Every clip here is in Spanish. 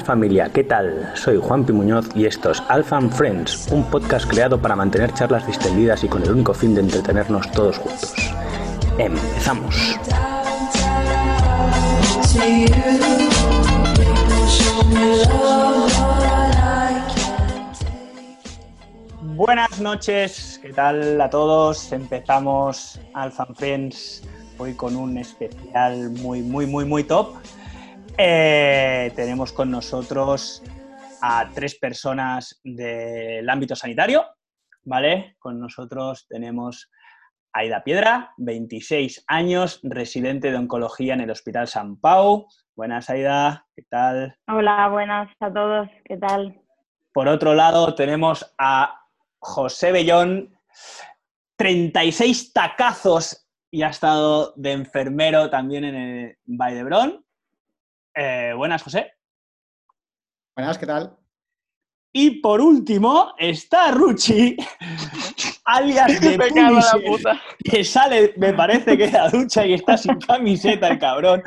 Familia, ¿qué tal? Soy Juan Pi Muñoz y esto es Alpha Friends, un podcast creado para mantener charlas distendidas y con el único fin de entretenernos todos juntos. Empezamos. Buenas noches, ¿qué tal a todos? Empezamos Alpha Friends hoy con un especial muy, muy, muy, muy top. Eh, tenemos con nosotros a tres personas del ámbito sanitario, ¿vale? Con nosotros tenemos a Aida Piedra, 26 años, residente de oncología en el Hospital San Pau. Buenas, Aida, ¿qué tal? Hola, buenas a todos, ¿qué tal? Por otro lado, tenemos a José Bellón, 36 tacazos y ha estado de enfermero también en el Valdebrón. Eh, buenas, José. Buenas, ¿qué tal? Y por último está Ruchi, alias de puta. que sale, me parece que de la ducha y está sin camiseta el cabrón.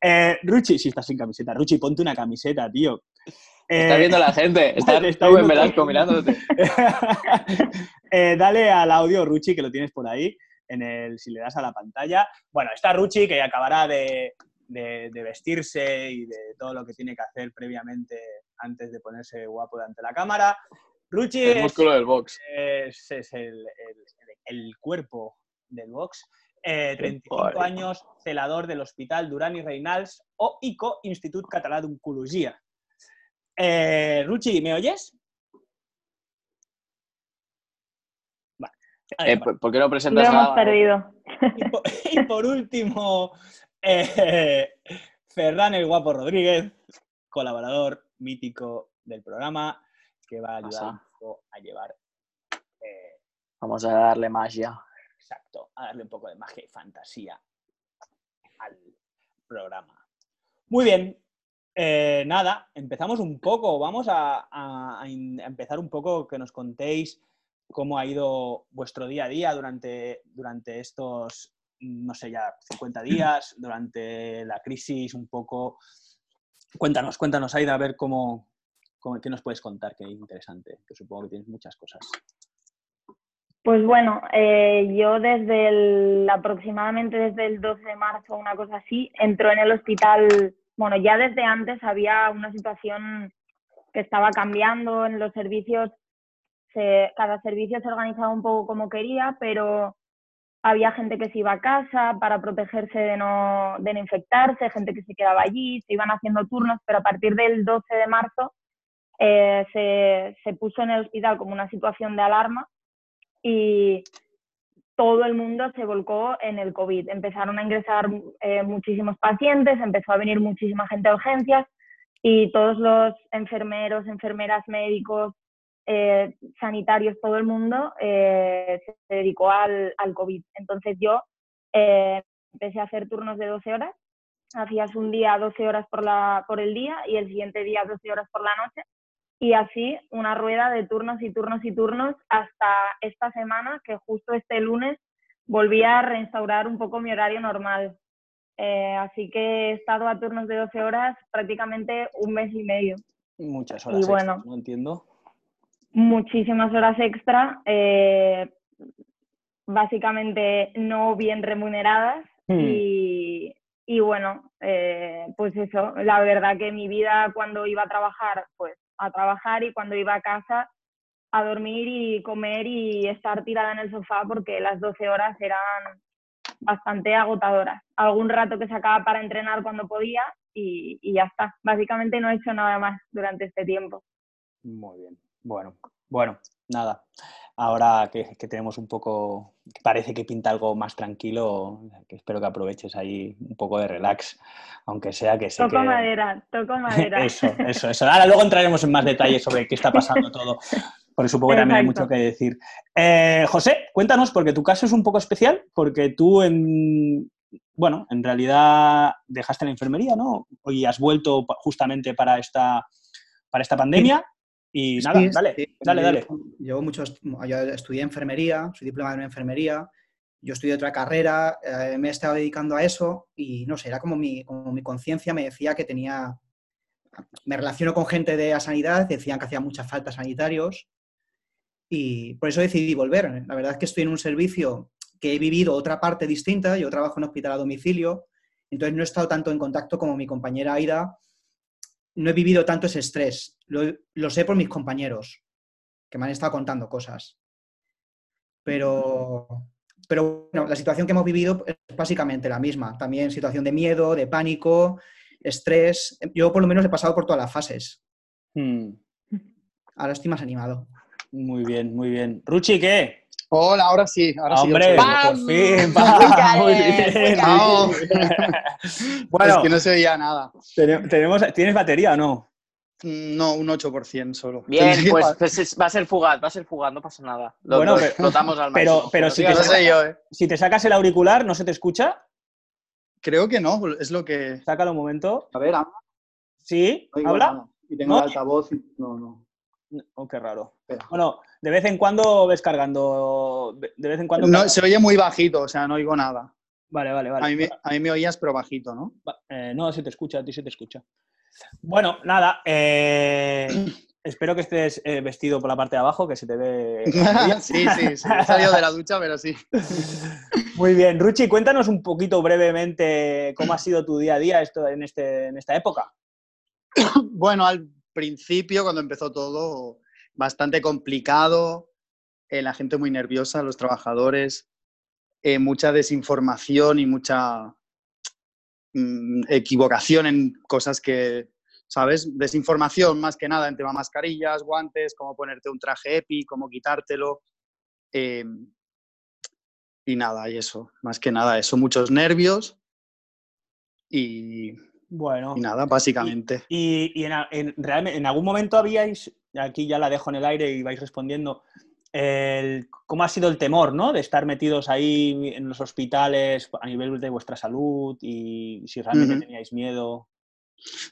Eh, Ruchi, sí, está sin camiseta. Ruchi, ponte una camiseta, tío. está viendo la gente, está, está en Velasco mirándote. eh, dale al audio, Ruchi, que lo tienes por ahí en el, si le das a la pantalla. Bueno, está Ruchi, que acabará de, vestirse y de todo lo que tiene que hacer previamente antes de ponerse guapo delante de la cámara. Ruchi el músculo del box. Es, el, cuerpo del box. 35 eh, años, celador del Hospital Durán y Reinals o ICO, Institut Català d'Oncologia. Eh, Ruchi, ¿me oyes? Eh, ¿Por qué no presentas Lo hemos perdido. Y por, último, eh, Ferran el Guapo Rodríguez, colaborador mítico del programa, que va a ayudar a llevar. Eh, Vamos a darle magia. Exacto, a darle un poco de magia y fantasía al programa. Muy bien, nada, empezamos un poco. Vamos a, empezar un poco que nos contéis cómo ha ido vuestro día a día durante, durante estos, no sé, ya 50 días, durante la crisis un poco. Cuéntanos, cuéntanos, Aida, a ver cómo, qué nos puedes contar, que es interesante, que supongo que tienes muchas cosas. Pues bueno, eh, yo desde el, aproximadamente desde el 12 de marzo, una cosa así, entró en el hospital, bueno, ya desde antes había una situación que estaba cambiando en los servicios cada servicio se organizaba un poco como quería, pero había gente que se iba a casa para protegerse de no, de no infectarse, gente que se quedaba allí, se iban haciendo turnos, pero a partir del 12 de marzo eh, se, se, puso en el hospital como una situación de alarma y todo el mundo se volcó en el COVID. Empezaron a ingresar eh, muchísimos pacientes, empezó a venir muchísima gente a urgencias y todos los enfermeros, enfermeras, médicos, eh, sanitarios, todo el mundo eh, se dedicó al, al, COVID. Entonces yo eh, empecé a hacer turnos de 12 horas. Hacías un día 12 horas por, la, por el día y el siguiente día 12 horas por la noche. Y así una rueda de turnos y turnos y turnos hasta esta semana, que justo este lunes volví a reinstaurar un poco mi horario normal. así que he estado a turnos de 12 horas prácticamente un mes y medio. Muchas horas. Y bueno, no entiendo muchísimas horas extra, eh, básicamente no bien remuneradas hmm. y, y, bueno, eh, pues eso, la verdad que mi vida cuando iba a trabajar, pues a trabajar y cuando iba a casa a dormir y comer y estar tirada en el sofá porque las 12 horas eran bastante agotadoras. Algún rato que sacaba para entrenar cuando podía y, y ya está. Básicamente no he hecho nada más durante este tiempo. Muy bien. Bueno, bueno, nada. Ahora que, tenemos un poco, que parece que pinta algo más tranquilo, que espero que aproveches ahí un poco de relax, aunque sea que sé toco madera, toco madera. eso, eso, eso. Ahora luego entraremos en más detalles sobre qué está pasando todo, porque supongo que también hay mucho que decir. Eh, José, cuéntanos, porque tu caso es un poco especial, porque tú en, bueno, en realidad dejaste la enfermería, ¿no? Y has vuelto justamente para esta, para esta pandemia. Y nada, dale, dale, dale. Llevo muchos, yo estudié enfermería, soy diplomado en enfermería, yo estudié otra carrera, eh, me he estado dedicando a eso y no sé, era como mi, como mi conciencia me decía que tenía, me relaciono con gente de la sanidad, decían que hacía mucha falta sanitarios y por eso decidí volver. La verdad es que estoy en un servicio que he vivido otra parte distinta, yo trabajo en hospital a domicilio, entonces no he estado tanto en contacto como mi compañera Aida, no he vivido tanto ese estrés, lo, sé por mis compañeros, que me han estado contando cosas. Pero, pero bueno, la situación que hemos vivido es básicamente la misma. También situación de miedo, de pánico, estrés. Yo por lo menos he pasado por todas las fases. Hmm. Ahora estoy más animado. Muy bien, muy bien. Ruchi, ¿qué? Hola, ahora sí. Ahora Hombre, por fin. Muy bien. bueno, es que no se veía nada. Tenemos, ¿Tienes batería o no? Mm, no, un 8% solo. Bien, pues, pues va a ser fugaz, va a ser fugaz, no pasa nada. Lo, bueno, explotamos al máximo. Pero, pero si, te sacas, yo, ¿eh? si te sacas el auricular, ¿no se te escucha? Creo que no, es lo que. Sácalo un momento. A ver, ¿Sí? ¿Habla? Y tengo el altavoz. No, no. Oh, qué raro. Bueno, de vez en cuando ves cargando. De vez en cuando. No, se oye muy bajito, o sea, no oigo nada. Vale, vale, vale. A mí, me, oías, pero bajito, ¿no? Eh, no, se te escucha, a ti se te escucha. Bueno, nada. Eh, espero que estés eh, vestido por la parte de abajo, que se te ve. sí, sí, sí. He salido de la ducha, pero sí. Muy bien. Ruchi, cuéntanos un poquito brevemente cómo ha sido tu día a día esto, en, este, en esta época. Bueno, al principio, cuando empezó todo, bastante complicado, eh, la gente muy nerviosa, los trabajadores, eh, mucha desinformación y mucha mm, equivocación en cosas que, ¿sabes? Desinformación más que nada en tema mascarillas, guantes, cómo ponerte un traje EPI, cómo quitártelo. Em, y nada, y eso, más que nada eso, muchos nervios y bueno. Y nada, básicamente. Y, en, realmente, en algún momento habíais, aquí ya la dejo en el aire y vais respondiendo, cómo ha sido el temor, ¿no? De estar metidos ahí en los hospitales a nivel de vuestra salud y si realmente teníais miedo.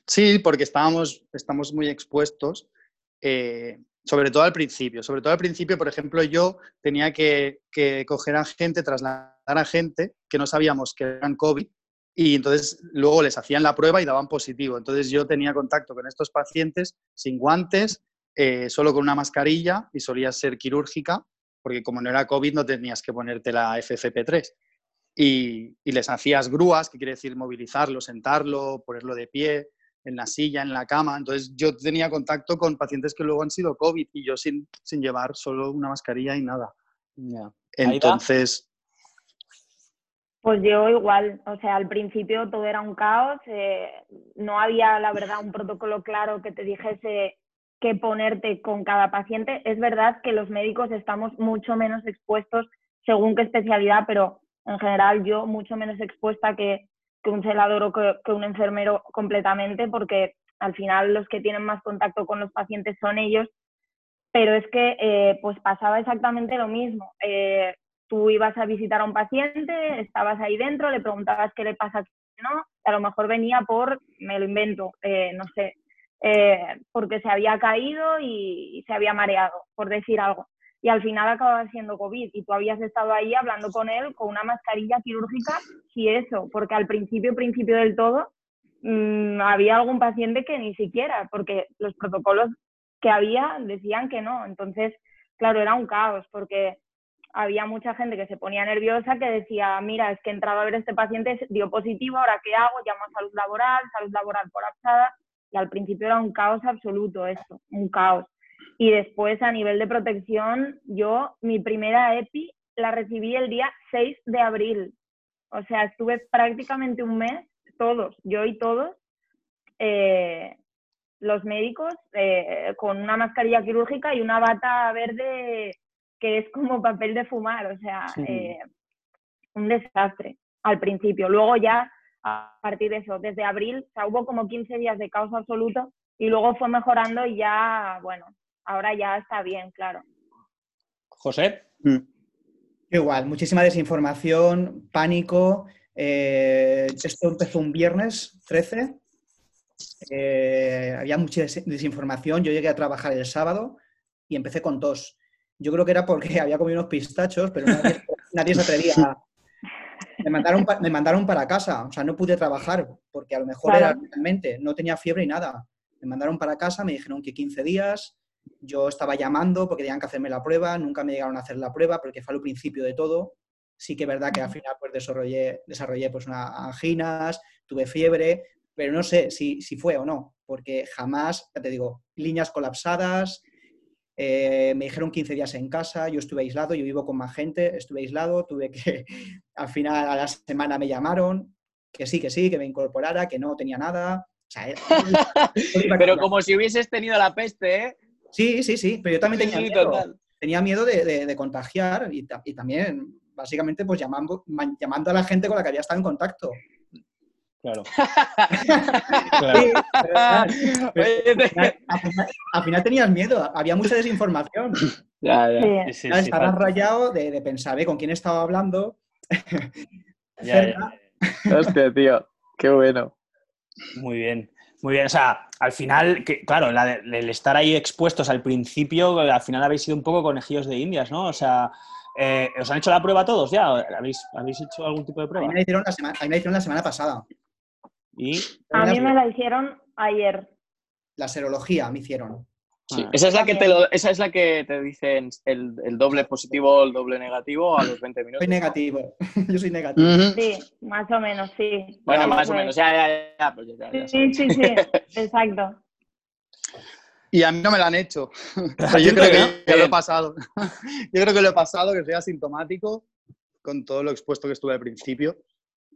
Sí, porque estábamos, estamos muy expuestos, eh, sobre todo al principio. Sobre todo al principio, por ejemplo, yo tenía que, que coger a gente, trasladar a gente que no sabíamos que eran COVID y entonces luego les hacían la prueba y daban positivo. Entonces yo tenía contacto con estos pacientes sin guantes, eh, solo con una mascarilla y solía ser quirúrgica, porque como no era COVID no tenías que ponerte la FFP3. Y, y, les hacías grúas, que quiere decir movilizarlo, sentarlo, ponerlo de pie, en la silla, en la cama. Entonces yo tenía contacto con pacientes que luego han sido COVID y yo sin, sin llevar solo una mascarilla y nada. Entonces, pues yo igual, o sea, al principio todo era un caos, eh, no había, la verdad, un protocolo claro que te dijese qué ponerte con cada paciente. Es verdad que los médicos estamos mucho menos expuestos según qué especialidad, pero en general yo mucho menos expuesta que, un celador o que, un enfermero completamente, porque al final los que tienen más contacto con los pacientes son ellos. Pero es que eh, pues pasaba exactamente lo mismo. Eh, tú ibas a visitar a un paciente, estabas ahí dentro, le preguntabas qué le pasa, no, a lo mejor venía por, me lo invento, eh, no sé, eh, porque se había caído y, se había mareado, por decir algo. Y al final acababa siendo COVID y tú habías estado ahí hablando con él con una mascarilla quirúrgica y eso, porque al principio, principio del todo, mm, había algún paciente que ni siquiera, porque los protocolos que había decían que no. Entonces, claro, era un caos, porque había mucha gente que se ponía nerviosa que decía, mira, es que he entrado a ver a este paciente, dio positivo, ahora qué hago, llamo a salud laboral, salud laboral colapsada, y al principio era un caos absoluto esto, un caos. Y después a nivel de protección, yo mi primera EPI la recibí el día 6 de abril. O sea, estuve prácticamente un mes, todos, yo y todos, eh, los médicos, eh, con una mascarilla quirúrgica y una bata verde que es como papel de fumar, o sea, eh, un desastre al principio. Luego ya, a partir de eso, desde abril, o sea, hubo como 15 días de caos absoluto y luego fue mejorando y ya, bueno, ahora ya está bien, claro. José. Mm. Igual, muchísima desinformación, pánico. Eh, esto empezó un viernes 13. Eh, había mucha desinformación. Yo llegué a trabajar el sábado y empecé con tos. Yo creo que era porque había comido unos pistachos, pero nadie, se atrevía. Me mandaron, me mandaron para casa, o sea, no pude trabajar porque a lo mejor era realmente, no tenía fiebre y nada. Me mandaron para casa, me dijeron que 15 días, yo estaba llamando porque tenían que hacerme la prueba, nunca me llegaron a hacer la prueba porque fue al principio de todo. Sí que es verdad que al final pues desarrollé, desarrollé pues unas anginas, tuve fiebre, pero no sé si, si fue o no, porque jamás, ya te digo, líneas colapsadas, eh, me dijeron 15 días en casa, yo estuve aislado, yo vivo con más gente, estuve aislado, tuve que, al final a la semana me llamaron, que sí, que sí, que me incorporara, que no tenía nada. pero como si hubieses tenido la peste, ¿eh? Sí, sí, sí, pero yo también tenía miedo. Tenía miedo de, contagiar y, también, básicamente, pues llamando, llamando a la gente con la que había estado en contacto. Claro. al, final, tenías miedo, había mucha desinformación. Ya, ya. Estabas rayado de, pensar, ¿eh? ¿con quién estaba hablando? ya, Hostia, tío, qué bueno. Muy bien. Muy bien, o sea, al final, que, claro, el estar ahí expuestos al principio, al final habéis sido un poco conejillos de indias, ¿no? O sea, eh, ¿os han hecho la prueba todos ya? ¿Habéis, ¿Habéis hecho algún tipo de prueba? A mí me la hicieron la semana, la, hicieron la semana pasada. ¿Y? A mí me la hicieron ayer. La serología me hicieron. Sí. Ah. Esa, es la que te esa es la que te dicen el, el, doble positivo o el doble negativo a los 20 minutos. Soy negativo. Yo soy negativo. Sí, más o menos, sí. Bueno, más o menos. Ya, ya, ya. Pues sí, sí, sí. Exacto. Y a mí no me la han hecho. yo creo que, lo he pasado. yo creo que lo he pasado, que soy asintomático con todo lo expuesto que estuve al principio.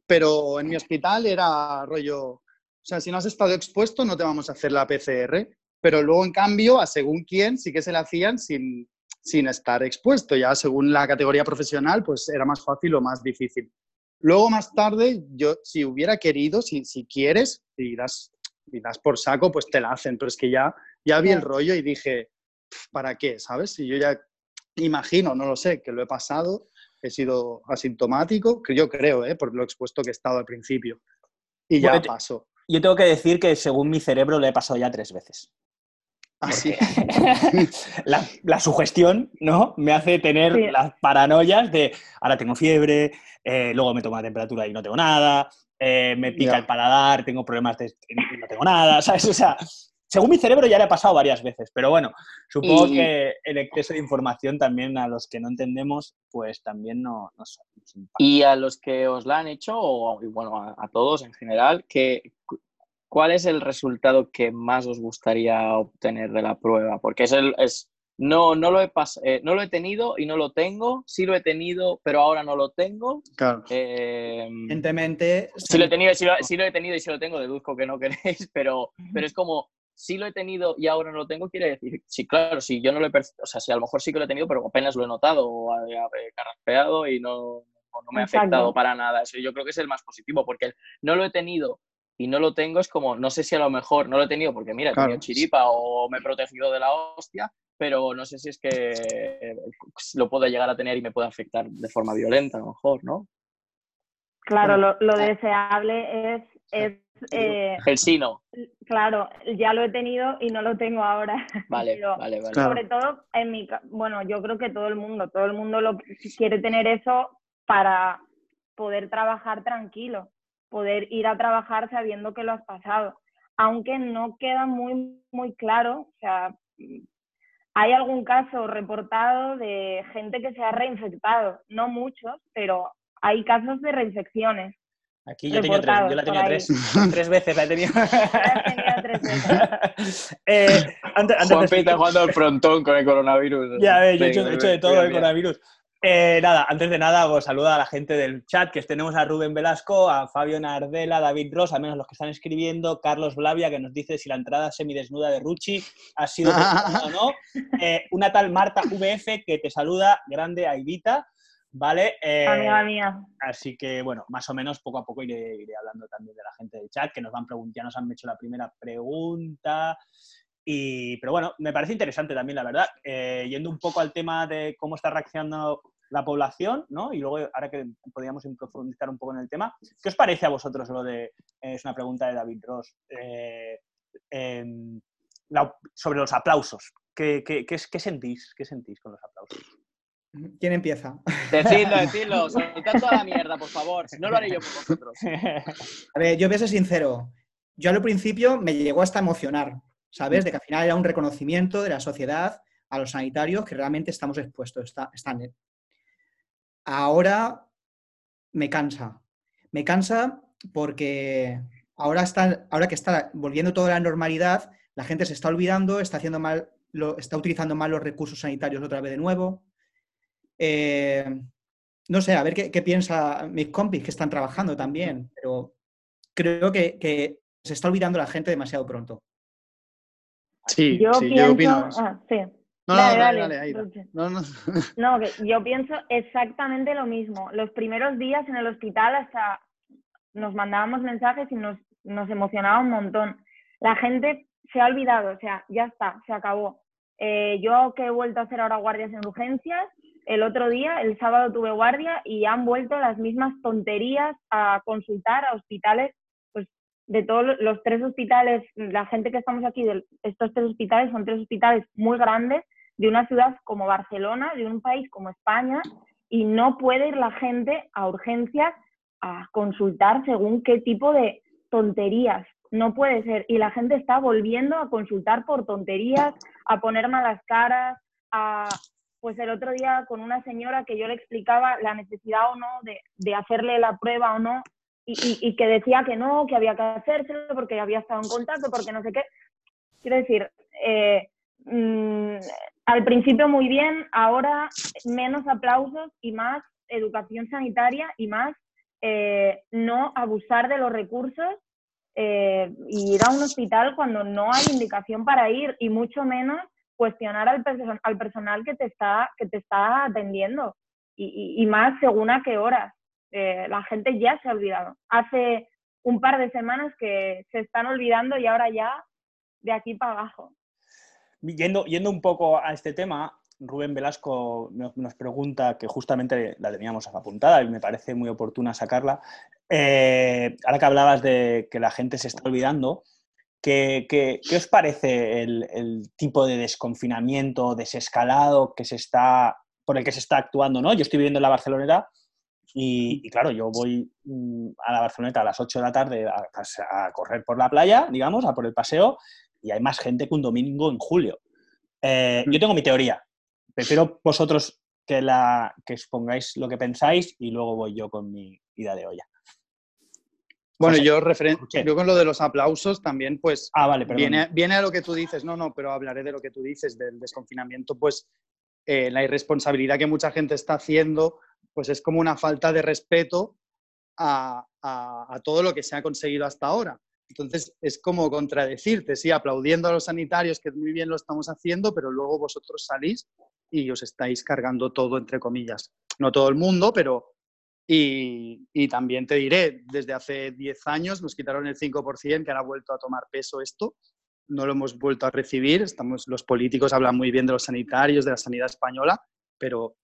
Pero en mi hospital era rollo, o sea, si no has estado expuesto no te vamos a hacer la PCR pero luego, en cambio, a según quién sí que se la hacían sin, sin estar expuesto. Ya según la categoría profesional, pues era más fácil o más difícil. Luego, más tarde, yo, si hubiera querido, si, si quieres, y das, y das por saco, pues te la hacen. Pero es que ya, ya vi el rollo y dije, ¿para qué? ¿Sabes? Si yo ya imagino, no lo sé, que lo he pasado, he sido asintomático, que yo creo, ¿eh? por lo expuesto que he estado al principio. Y ya pasó. Yo tengo que decir que según mi cerebro lo he pasado ya tres veces. Así. la, sugestión, ¿no? Me hace tener las paranoias de ahora tengo fiebre, eh, luego me tomo la temperatura y no tengo nada, eh, me pica el paladar, tengo problemas de y no tengo nada, ¿sabes? O sea, según mi cerebro ya le ha pasado varias veces, pero bueno, supongo que el exceso de información también a los que no entendemos, pues también no, nos Y a los que os la han hecho, o bueno, a, a todos en general, que ¿cuál es el resultado que más os gustaría obtener de la prueba? Porque es el, es, no, no, lo he eh, no lo he tenido y no lo tengo, sí lo he tenido, pero ahora no lo tengo. Claro. Eh, Evidentemente. Sí lo, he tenido, sí, lo, he tenido y sí lo tengo, deduzco que no queréis, pero, pero es como, sí lo he tenido y ahora no lo tengo, quiere decir, sí, claro, si yo no lo he, o sea, si a lo mejor sí que lo he tenido, pero apenas lo he notado o he carraspeado y no, no me ha afectado para nada. Eso yo creo que es el más positivo, porque no lo he tenido y no lo tengo, es como, no sé si a lo mejor no lo he tenido porque, mira, he tenido chiripa o me he protegido de la hostia, pero no sé si es que lo puedo llegar a tener y me puede afectar de forma violenta, a lo mejor, ¿no? Claro, lo, deseable es... es eh, el sino. Claro, ya lo he tenido y no lo tengo ahora. Vale, vale, vale. Sobre todo en mi... Bueno, yo creo que todo el mundo, todo el mundo lo quiere tener eso para poder trabajar tranquilo poder ir a trabajar sabiendo que lo has pasado. Aunque no queda muy, muy claro, o sea, hay algún caso reportado de gente que se ha reinfectado, no muchos, pero hay casos de reinfecciones. Aquí yo, tenía tres, yo la tenía tres, tres veces, la he tenido. La tres veces. eh, antes, antes está jugando al frontón con el coronavirus. Ya ves, yo he hecho, hecho de todo el coronavirus. Eh, nada, antes de nada, os saluda a la gente del chat, que tenemos a Rubén Velasco, a Fabio Nardela, David Ross, al menos los que están escribiendo, Carlos Blavia, que nos dice si la entrada semidesnuda de Ruchi ha sido o no. Eh, una tal Marta VF que te saluda, grande Aidita, ¿vale? Eh, Amiga mía. Así que, bueno, más o menos poco a poco iré, hablando también de la gente del chat, que nos van preguntando, ya nos han hecho la primera pregunta. Y, pero bueno, me parece interesante también, la verdad. yendo un poco al tema de cómo está reaccionando la población, ¿no? Y luego, ahora que podríamos profundizar un poco en el tema, ¿qué os parece a vosotros lo de, es una pregunta de David Ross, eh, em, sobre los aplausos? ¿Qué, qué, sentís? ¿Qué sentís con los aplausos? ¿Quién empieza? Decidlo, decidlo, soltad toda la mierda, por favor. Si no lo haré yo por vosotros. A ver, yo voy a ser sincero. Yo al principio me llegó hasta emocionar, ¿sabes? De que al final era un reconocimiento de la sociedad a los sanitarios que realmente estamos expuestos, está, están. Ahora me cansa. Me cansa porque ahora, está, ahora que está volviendo toda la normalidad, la gente se está olvidando, está haciendo mal, lo, está utilizando mal los recursos sanitarios otra vez de nuevo. Eh, no sé, a ver qué, piensa mis compis que están trabajando también, pero creo que, se está olvidando la gente demasiado pronto. Sí, yo sí, pienso... opino. Ah, sí. No, dale, dale, dale, no, no. No, que yo pienso exactamente lo mismo. Los primeros días en el hospital hasta nos mandábamos mensajes y nos, nos emocionaba un montón. La gente se ha olvidado, o sea, ya está, se acabó. Eh, yo que he vuelto a hacer ahora guardias en urgencias, el otro día, el sábado tuve guardia y han vuelto las mismas tonterías a consultar a hospitales, pues de todos los tres hospitales, la gente que estamos aquí, de estos tres hospitales son tres hospitales muy grandes de una ciudad como Barcelona, de un país como España, y no puede ir la gente a urgencias a consultar según qué tipo de tonterías. No puede ser. Y la gente está volviendo a consultar por tonterías, a poner malas caras, a... Pues el otro día con una señora que yo le explicaba la necesidad o no de, hacerle la prueba o no, y, que decía que no, que había que hacérselo porque había estado en contacto, porque no sé qué. Quiero decir, eh, mm, al principio muy bien, ahora menos aplausos y más educación sanitaria y más eh, no abusar de los recursos eh, ir a un hospital cuando no hay indicación para ir y mucho menos cuestionar al, al personal que te está, que te está atendiendo y, más según a qué horas. Eh, la gente ya se ha olvidado. Hace un par de semanas que se están olvidando y ahora ya de aquí para abajo. Yendo, yendo un poco a este tema, Rubén Velasco nos pregunta, que justamente la teníamos apuntada y me parece muy oportuna sacarla. Eh, ahora que hablabas de que la gente se está olvidando, ¿qué, qué, os parece el, tipo de desconfinamiento, desescalado que se está, por el que se está actuando? ¿no? Yo estoy viviendo en la Barceloneta y, claro, yo voy mm, a la Barceloneta a las 8 de la tarde a, correr por la playa, digamos, a por el paseo, y hay más gente que un domingo en julio. Eh, yo tengo mi teoría, prefiero vosotros que, la, que expongáis lo que pensáis y luego voy yo con mi ida de olla. Bueno, yo, yo con lo de los aplausos también, pues ah, vale, viene, viene a lo que tú dices, no, no, pero hablaré de lo que tú dices, del desconfinamiento, pues eh, la irresponsabilidad que mucha gente está haciendo, pues es como una falta de respeto a, a, todo lo que se ha conseguido hasta ahora. Entonces, es como contradecirte, sí, aplaudiendo a los sanitarios, que muy bien lo estamos haciendo, pero luego vosotros salís y os estáis cargando todo, entre comillas. No todo el mundo, pero... Y, y también te diré, desde hace 10 años nos quitaron el 5%, que ahora ha vuelto a tomar peso esto, no lo hemos vuelto a recibir, estamos, los políticos hablan muy bien de los sanitarios, de la sanidad española, pero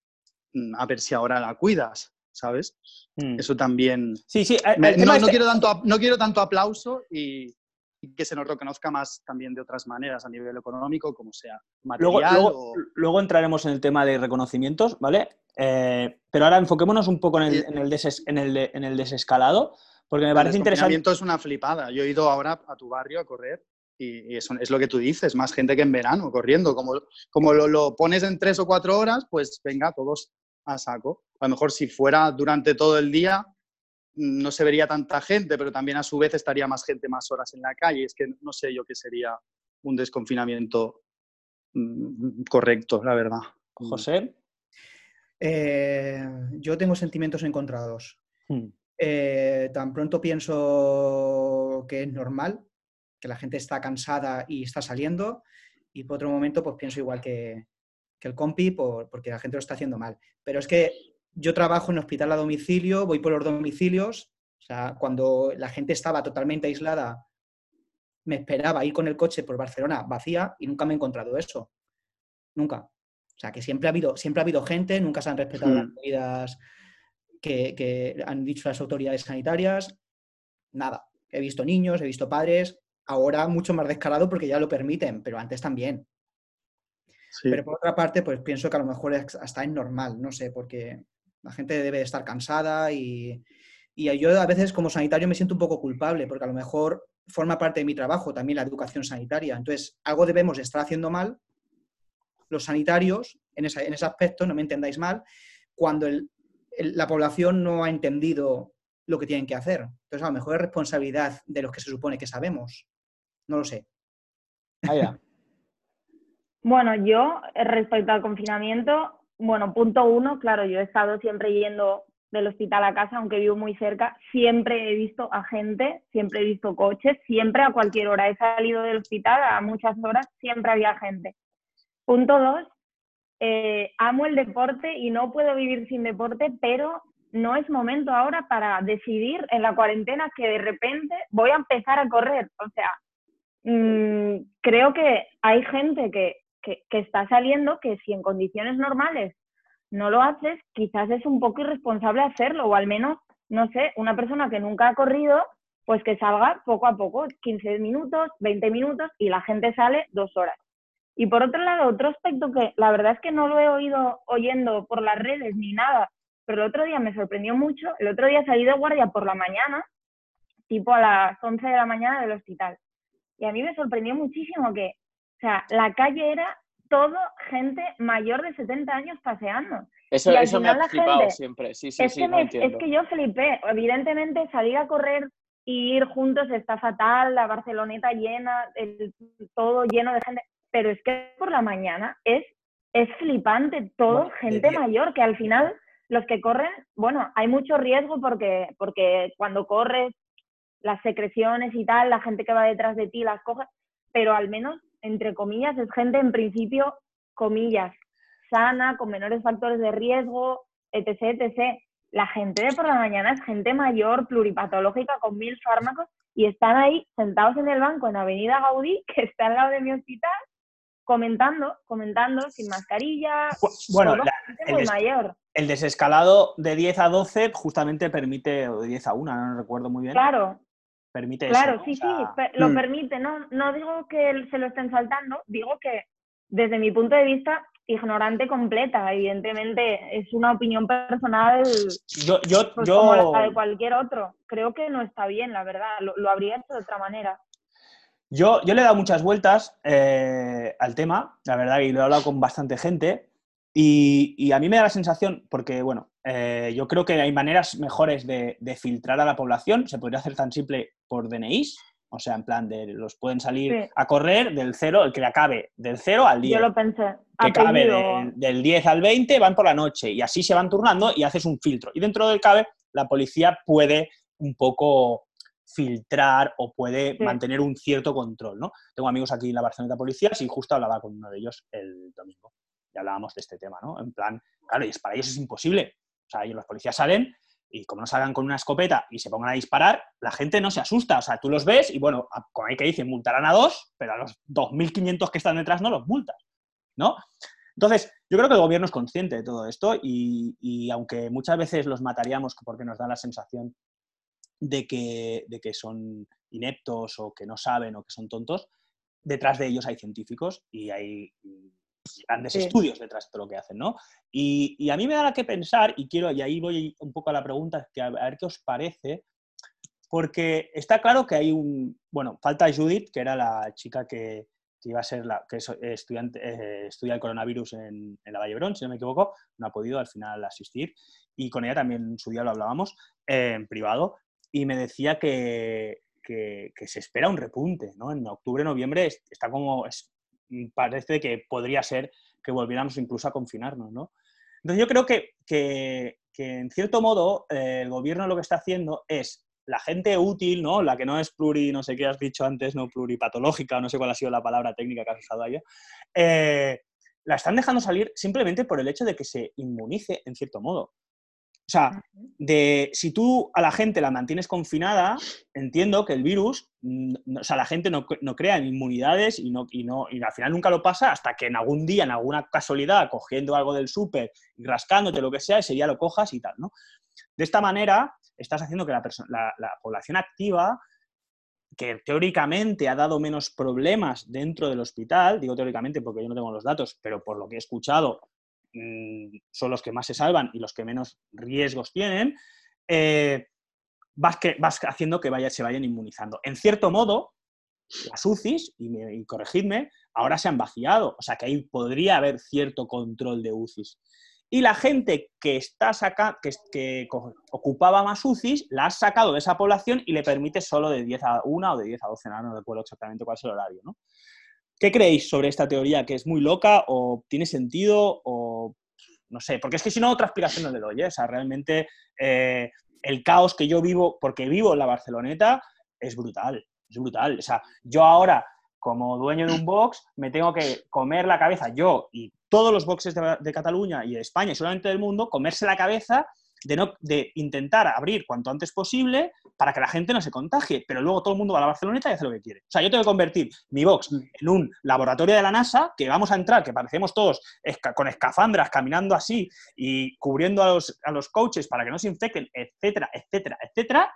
mm, a ver si ahora la cuidas, ¿sabes? Mm. Eso también... Sí, sí. no, no, quiero tanto, no quiero tanto aplauso y, y que se nos reconozca más también de otras maneras a nivel económico, como sea material. Luego, luego, entraremos en el tema de reconocimientos, ¿vale? Eh, pero ahora enfoquémonos un poco en el, en el, en el, desescalado, porque me parece interesante. El es una flipada. Yo he ido ahora a tu barrio a correr y, eso es lo que tú dices, más gente que en verano corriendo. Como, como lo, lo pones en tres o cuatro horas, pues venga, todos a saco. A lo mejor si fuera durante todo el día, no se vería tanta gente, pero también a su vez estaría más gente más horas en la calle. Es que no sé yo qué sería un desconfinamiento mm, correcto, la verdad. José. Eh, yo tengo sentimientos encontrados. Hmm. Eh, tan pronto pienso que es normal, que la gente está cansada y está saliendo, y por otro momento pues pienso igual que, el compi porque la gente lo está haciendo mal. Pero es que yo trabajo en hospital a domicilio, voy por los domicilios, o sea, cuando la gente estaba totalmente aislada, me esperaba ir con el coche por Barcelona vacía y nunca me he encontrado eso. Nunca. O sea, que siempre ha habido, siempre ha habido gente, nunca se han respetado las hmm. medidas que, que, han dicho las autoridades sanitarias. Nada. He visto niños, he visto padres, ahora mucho más descarado porque ya lo permiten, pero antes también. Pero por otra parte, pues pienso que a lo mejor hasta es normal, no sé, porque la gente debe estar cansada y, yo a veces como sanitario me siento un poco culpable porque a lo mejor forma parte de mi trabajo también la educación sanitaria. Entonces, algo debemos estar haciendo mal los sanitarios en, ese aspecto, no me entendáis mal, cuando la población no ha entendido lo que tienen que hacer. Entonces, a lo mejor es responsabilidad de los que se supone que sabemos. No lo sé. bueno, yo respecto al confinamiento, bueno, punto uno, claro, yo he estado siempre yendo del hospital a casa, aunque vivo muy cerca, siempre he visto a gente, siempre he visto coches, siempre a cualquier hora. He salido del hospital a muchas horas, siempre había gente. Punto dos, eh, amo el deporte y no puedo vivir sin deporte, pero no es momento ahora para decidir en la cuarentena que de repente voy a empezar a correr. O sea, mm, creo que hay gente que, que, que está saliendo que si en condiciones normales no lo haces, quizás es un poco irresponsable hacerlo, o al menos, no sé, una persona que nunca ha corrido, pues que salga poco a poco, 15 minutos, 20 minutos, y la gente sale dos horas. Y por otro lado, otro aspecto que la verdad es que no lo he oído oyendo por las redes ni nada, pero el otro día me sorprendió mucho, el otro día salí de guardia por la mañana, tipo a las 11 de la mañana del hospital. Y a mí me sorprendió muchísimo que, o sea, la calle era todo gente mayor de 70 años paseando. Eso, eso me ha flipado siempre, sí, sí, es sí, que Es que yo flipé, evidentemente salir a correr y ir juntos está fatal, la Barceloneta llena, el, todo lleno de gente, pero es que por la mañana es, es flipante, todo gente mayor, que al final los que corren, bueno, hay mucho riesgo porque, porque cuando corres, las secreciones y tal, la gente que va detrás de ti las coge, pero al menos entre comillas, es gente en principio, comillas, sana, con menores factores de riesgo, etc., etc. La gente de por la mañana es gente mayor, pluripatológica, con mil fármacos, y están ahí sentados en el banco en Avenida Gaudí, que está al lado de mi hospital, comentando, comentando, sin mascarilla. Bueno, el, mayor. el desescalado de 10 a 12 justamente permite, o de 10 a 1, no recuerdo muy bien. Claro, permite claro, sí, sí, lo mm. permite. No, no digo que se lo estén saltando, digo que desde mi punto de vista, ignorante completa. Evidentemente, es una opinión personal yo, yo, pues, yo... como la de cualquier otro. Creo que no está bien, la verdad. Lo, habría hecho de otra manera. Yo, yo le he dado muchas vueltas eh, al tema, la verdad, y lo he hablado con bastante gente. Y, a mí me da la sensación, porque bueno, eh, yo creo que hay maneras mejores de, filtrar a la población. Se podría hacer tan simple por DNIs, o sea, en plan de los pueden salir a correr del cero, el que acabe del 0 al 10. Yo lo pensé. Que acabe del, 10 al 20 van por la noche y así se van turnando y haces un filtro. Y dentro del CABE la policía puede un poco filtrar o puede mantener un cierto control, ¿no? Tengo amigos aquí en la Barcelona Policía y justo hablaba con uno de ellos el domingo ya hablábamos de este tema, ¿no? En plan, claro, y es, para ellos es imposible. O sea, ellos, los policías salen y como no salgan con una escopeta y se pongan a disparar, la gente no se asusta. O sea, tú los ves y bueno, como hay que decir, multarán a dos, pero a los 2.500 que están detrás no los multas, ¿no? Entonces, yo creo que el gobierno es consciente de todo esto y, aunque muchas veces los mataríamos porque nos da la sensación de que, de que son ineptos o que no saben o que son tontos, detrás de ellos hay científicos y hay grandes estudios detrás de lo que hacen, ¿no? Y, a mí me da que pensar, y quiero, y ahí voy un poco a la pregunta, que a, ver qué os parece, porque está claro que hay un, bueno, falta Judith, que era la chica que, iba a ser la, que es estudiante, eh, estudia el coronavirus en, la Valle Brón, si no me equivoco, no ha podido al final asistir, y con ella también en su día lo hablábamos eh, en privado, y me decía que, que, se espera un repunte, ¿no? En octubre, noviembre está como, parece que podría ser que volviéramos incluso a confinarnos, ¿no? Entonces yo creo que, que, en cierto modo eh, el gobierno lo que está haciendo es la gente útil, ¿no? La que no es pluri, no sé qué has dicho antes, no pluripatológica, no sé cuál ha sido la palabra técnica que has usado ahí, eh, la están dejando salir simplemente por el hecho de que se inmunice en cierto modo. O sea, de, si tú a la gente la mantienes confinada, entiendo que el virus, mm, o sea, la gente no, crea inmunidades y, no, y, no, y al final nunca lo pasa hasta que en algún día, en alguna casualidad, cogiendo algo del súper y rascándote lo que sea, ese día lo cojas y tal, ¿no? De esta manera, estás haciendo que la, la, la población activa que teóricamente ha dado menos problemas dentro del hospital, digo teóricamente porque yo no tengo los datos, pero por lo que he escuchado, Mm, son los que más se salvan y los que menos riesgos tienen, eh, vas, que, vas haciendo que vaya, se vayan inmunizando. En cierto modo, las UCIs, y, corregidme, ahora se han vaciado, o sea que ahí podría haber cierto control de UCIs. Y la gente que, está saca, que, que ocupaba más UCIs, la has sacado de esa población y le permite solo de 10 a 1 o de 10 a 12, no recuerdo exactamente cuál es el horario. ¿no? ¿Qué creéis sobre esta teoría? ¿Que es muy loca o tiene sentido o no sé? Porque es que si no, otra explicación no le doy. ¿eh? O sea, realmente eh, el caos que yo vivo, porque vivo en la Barceloneta, es brutal. Es brutal. O sea, yo ahora, como dueño de un box, me tengo que comer la cabeza yo y todos los boxes de, Cataluña y de España y solamente del mundo, comerse la cabeza de, no, intentar abrir cuanto antes posible para que la gente no se contagie, pero luego todo el mundo va a la Barceloneta y hace lo que quiere. O sea, yo tengo que convertir mi box en un laboratorio de la NASA, que vamos a entrar, que parecemos todos con escafandras caminando así y cubriendo a los, a los coaches para que no se infecten, etcétera, etcétera, etcétera,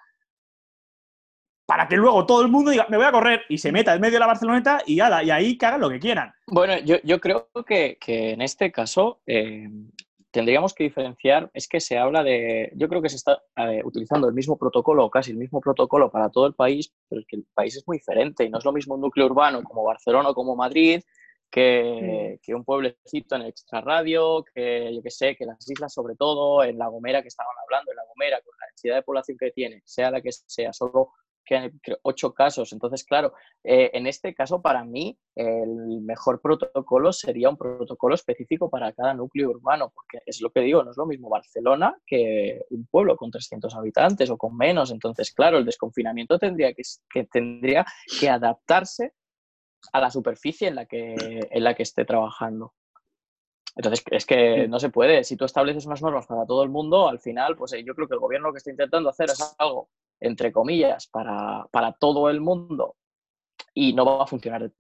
para que luego todo el mundo diga, me voy a correr y se meta en medio de la Barceloneta y, ala, y ahí que hagan lo que quieran. Bueno, yo, creo que, en este caso eh, tendríamos que diferenciar, es que se habla de, yo creo que se está eh, utilizando el mismo protocolo o casi el mismo protocolo para todo el país, pero es que el país es muy diferente y no es lo mismo un núcleo urbano como Barcelona o como Madrid, que, que, un pueblecito en el extrarradio, que yo que sé, que las islas sobre todo, en La Gomera que estaban hablando, en La Gomera, con la densidad de población que tiene, sea la que sea, solo que ocho casos. Entonces, claro, eh, en este caso para mí el mejor protocolo sería un protocolo específico para cada núcleo urbano, porque es lo que digo, no es lo mismo Barcelona que un pueblo con 300 habitantes o con menos. Entonces, claro, el desconfinamiento tendría que, que tendría que adaptarse a la superficie en la que, en la que esté trabajando. Entonces, es que no se puede. Si tú estableces unas normas para todo el mundo, al final, pues eh, yo creo que el gobierno lo que está intentando hacer es algo entre comillas, para, todo el mundo y no va a funcionar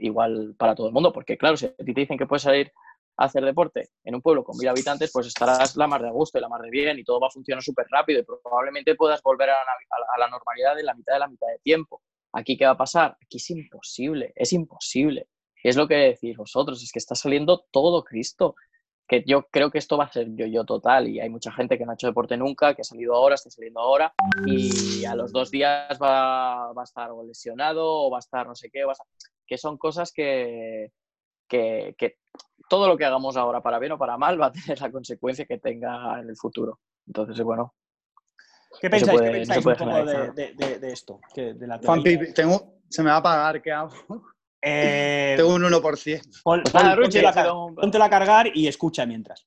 igual para todo el mundo, porque claro, si te dicen que puedes salir a hacer deporte en un pueblo con mil habitantes, pues estarás la más de gusto y la más de bien y todo va a funcionar súper rápido y probablemente puedas volver a la, a la normalidad en la mitad de la mitad de tiempo. ¿Aquí qué va a pasar? Aquí es imposible, es imposible. Es lo que decís vosotros, es que está saliendo todo Cristo que yo creo que esto va a ser yo-yo total y hay mucha gente que no ha hecho deporte nunca, que ha salido ahora, está saliendo ahora y a los dos días va, va a estar lesionado o va a estar no sé qué, que son cosas que, que, todo lo que hagamos ahora, para bien o para mal, va a tener la consecuencia que tenga en el futuro. Entonces, bueno. ¿Qué pensáis, ¿qué pensáis un poco de, de, esto? de la tengo, se me va a pagar, ¿qué hago? Eh, Tengo un 1%. Pon, póntela, a cargar y escucha mientras.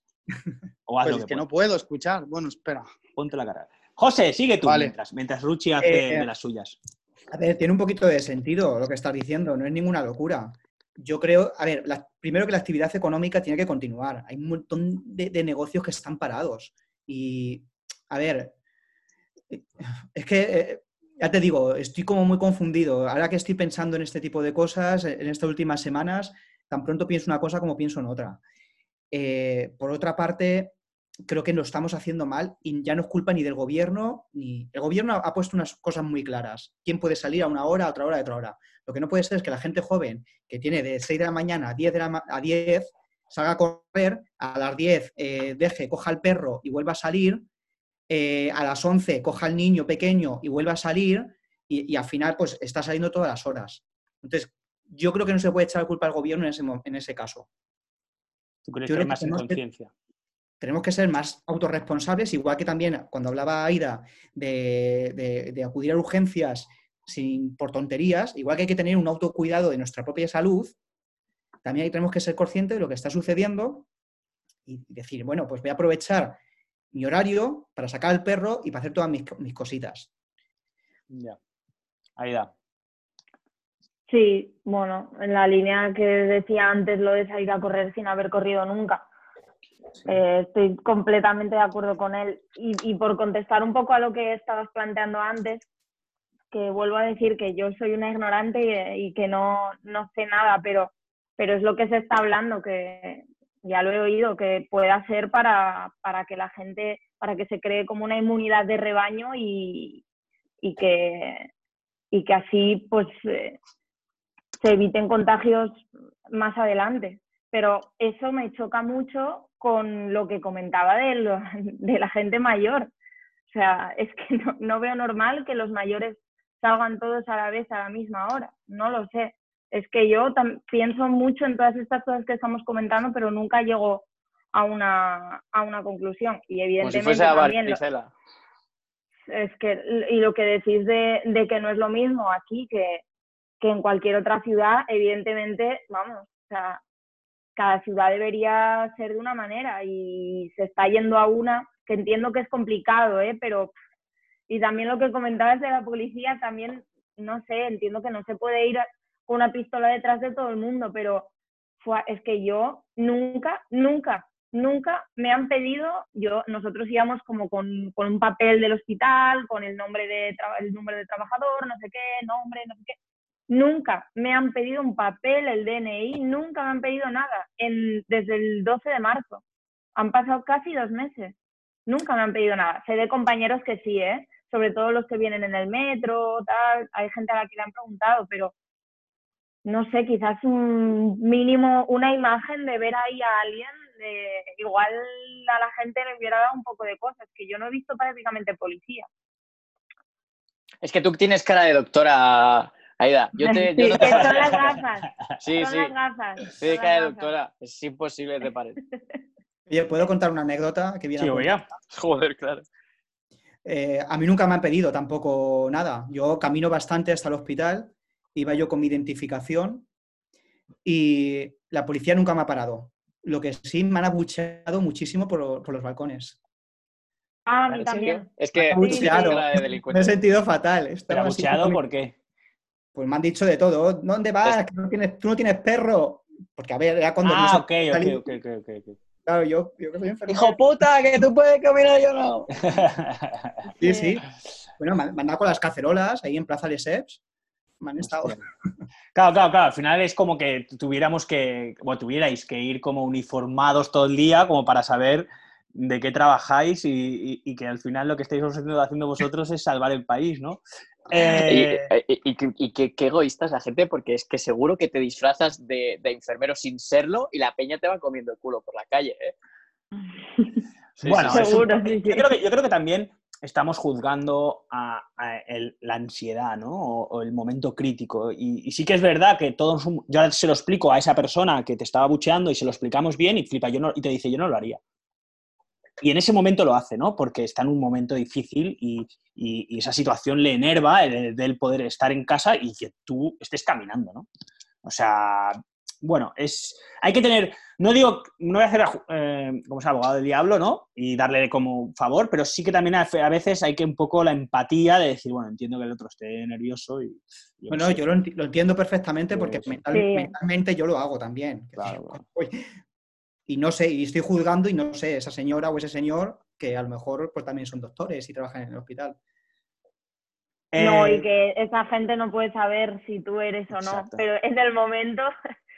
O haz pues es que, no puedo escuchar. Bueno, espera. Póntela a cargar. José, sigue tú mientras, mientras Ruchi hace eh, de las suyas. A ver, tiene un poquito de sentido lo que estás diciendo, no es ninguna locura. Yo creo, a ver, primero que la actividad económica tiene que continuar. Hay un montón de negocios que están parados. Y, a ver, es que eh, ya te digo, estoy como muy confundido. Ahora que estoy pensando en este tipo de cosas, en estas últimas semanas, tan pronto pienso una cosa como pienso en otra. Eh, por otra parte, creo que lo estamos haciendo mal y ya no es culpa ni del gobierno, ni... El gobierno ha puesto unas cosas muy claras. ¿Quién puede salir a una hora, a otra hora, a otra hora? Lo que no puede ser es que la gente joven, que tiene de 6 de la mañana a 10, de la a 10 salga a correr, a las 10 eh, deje, coja el perro y vuelva a salir, eh, a las 11 coja al niño pequeño y vuelva a salir y, al final pues está saliendo todas las horas. Entonces, yo creo que no se puede echar la culpa al gobierno en ese, en ese caso. ¿Tú crees que más en conciencia? Tenemos que ser más autorresponsables, igual que también cuando hablaba Aida de, acudir a urgencias sin, por tonterías, igual que hay que tener un autocuidado de nuestra propia salud, también tenemos que ser conscientes de lo que está sucediendo y decir, bueno, pues voy a aprovechar mi horario para sacar al perro y para hacer todas mis, cositas. Ya. Ahí da. Sí, bueno, en la línea que decía antes, lo de salir a correr sin haber corrido nunca. Eh, estoy completamente de acuerdo con él. Y, por contestar un poco a lo que estabas planteando antes, que vuelvo a decir que yo soy una ignorante y, que no, no, sé nada, pero, pero es lo que se está hablando, que, ya lo he oído, que pueda ser para, para que la gente, para que se cree como una inmunidad de rebaño y, y que, y que así pues eh, se eviten contagios más adelante. Pero eso me choca mucho con lo que comentaba de, de la gente mayor. O sea, es que no, no veo normal que los mayores salgan todos a la vez a la misma hora. No lo sé. Es que yo pienso mucho en todas estas cosas que estamos comentando, pero nunca llego a una, a una conclusión. Y evidentemente Como si fuese a también lo- es que, y lo que decís de, de que no es lo mismo aquí que, que en cualquier otra ciudad, evidentemente, vamos, o sea, cada ciudad debería ser de una manera y se está yendo a una, que entiendo que es complicado, ¿eh? Pero, y también lo que comentabas de la policía, también, no sé, entiendo que no se puede ir una pistola detrás de todo el mundo, pero fue, es que yo nunca, nunca, nunca me han pedido, yo, nosotros íbamos como con, con un papel del hospital, con el nombre de, el número de trabajador, no sé qué, nombre, no sé qué. Nunca me han pedido un papel, el DNI, nunca me han pedido nada en, desde el 12 de marzo. Han pasado casi dos meses. Nunca me han pedido nada. Sé de compañeros que sí, ¿eh? Sobre todo los que vienen en el metro, tal. Hay gente a la que le han preguntado, pero no sé, quizás un mínimo, una imagen de ver ahí a alguien, de, igual a la gente le hubiera dado un poco de cosas, que yo no he visto prácticamente policía. Es que tú tienes cara de doctora, Aida. Yo te, yo Sí, no te- son las gafas, Sí, son sí. las gafas. Las cara de doctora. Es imposible te pares. Oye, ¿puedo contar una anécdota que viene Sí, a cuento? oiga. Joder, claro. Eh, a mí nunca me han pedido tampoco nada. Yo camino bastante hasta el hospital, iba yo con mi identificación y la policía nunca me ha parado. Lo que sí me han abucheado muchísimo por, por los balcones. Ah, a mí también. Es que cara de Me he sentido fatal. ¿Pero Estaba así abucheado mi- por qué? Pues me han dicho de todo. ¿Dónde vas? Que no tienes, tú no tienes perro. Porque, a ver, era cuando... Ah, ok, salí- ok, ok, ok, ok. Claro, yo, yo que soy enfermero. ¡Hijo puta! ¡Que tú puedes caminar yo no! Sí, sí. Bueno, me han me han dado con las cacerolas ahí en Plaza de Seps. Me han estado... Claro, claro, claro. Al final es como que tuviéramos que, o tuvierais que ir como uniformados todo el día, como para saber de qué trabajáis y, y- y que al final lo que estáis haciendo, haciendo vosotros es salvar el país, ¿no? Y, Eh, y- y- y- y qué, qué egoísta es la gente, porque es que seguro que te disfrazas de, de enfermero sin serlo y la peña te va comiendo el culo por la calle, ¿eh? Sí, bueno, sí, sí. es un- Seguro, sí, sí. yo, creo que, yo creo que también estamos juzgando a, el- la ansiedad, ¿no? O, el momento crítico. Y, sí que es verdad que todos, yo se lo explico a esa persona que te estaba bucheando y se lo explicamos bien y flipa, yo no, y te dice, yo no lo haría. Y en ese momento lo hace, ¿no? Porque está en un momento difícil y, esa situación le enerva el, del poder estar en casa y que tú estés caminando, ¿no? O sea, bueno, es, hay que tener, no digo, no voy a hacer eh, como sea abogado del diablo, ¿no? Y darle como favor, pero sí que también a, a veces hay que un poco la empatía de decir, bueno, entiendo que el otro esté nervioso y... Bueno, sé. yo lo, enti- lo entiendo perfectamente porque Sí, mental- Sí. mentalmente yo lo hago también. Claro. Y no sé, y estoy juzgando y no sé, esa señora o ese señor que a lo mejor pues también son doctores y trabajan en el hospital. No, Eh, y que esa gente no puede saber si tú eres o no, Exacto. pero en el momento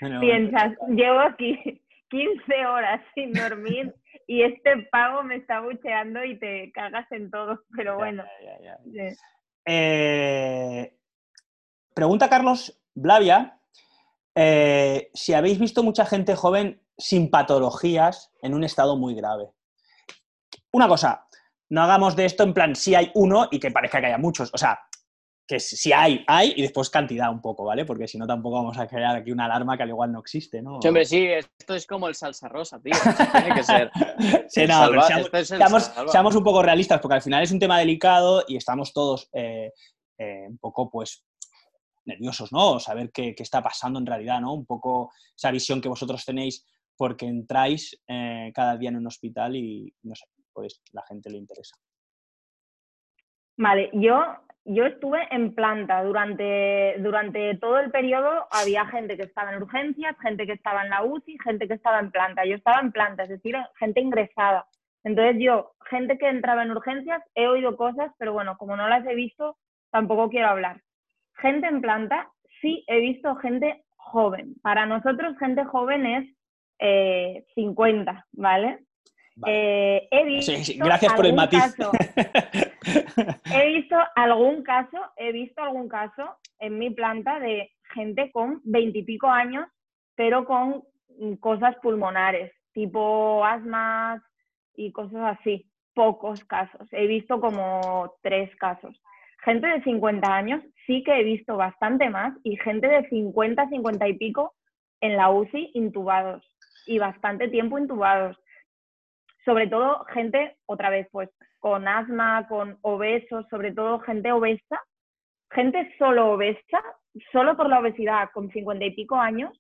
no, piensas, llevo aquí 15 horas sin dormir y este pago me está bucheando y te cagas en todo, pero bueno. ya, ya, ya. sí. Eh, pregunta Carlos Blavia eh, si habéis visto mucha gente joven sin patologías en un estado muy grave. Una cosa, no hagamos de esto en plan si hay uno y que parezca que haya muchos. O sea, que si hay, hay y después cantidad un poco, ¿vale? Porque si no tampoco vamos a crear aquí una alarma que al igual no existe, ¿no? Sí, hombre, sí, esto es como el salsa rosa, tío. Tiene que ser. Sí, no, salva- seamos, esto es el seamos- salva. seamos un poco realistas, porque al final es un tema delicado y estamos todos eh, eh, un poco, pues, nerviosos, ¿no? Saber qué, qué está pasando en realidad, ¿no? Un poco esa visión que vosotros tenéis porque entráis eh, cada día en un hospital y, no sé, pues la gente le interesa. Vale, yo, yo estuve en planta durante, durante todo el periodo, había gente que estaba en urgencias, gente que estaba en la UCI, gente que estaba en planta. Yo estaba en planta, es decir, gente ingresada. Entonces yo, gente que entraba en urgencias, he oído cosas, pero bueno, como no las he visto, tampoco quiero hablar. Gente en planta, sí he visto gente joven. Para nosotros, gente joven es eh, 50, ¿vale? Vale. Eh, he visto Sí, sí, gracias por el matiz. caso- he visto algún caso, he visto algún caso en mi planta de gente con veintipico años, pero con cosas pulmonares, tipo asmas y cosas así. pocos casos. He visto como tres casos. Gente de 50 años sí que he visto bastante más y gente de 50, 50 y pico en la UCI intubados y bastante tiempo intubados. Sobre todo gente, otra vez, pues con asma, con obesos, sobre todo gente obesa, gente solo obesa, solo por la obesidad con 50 y pico años,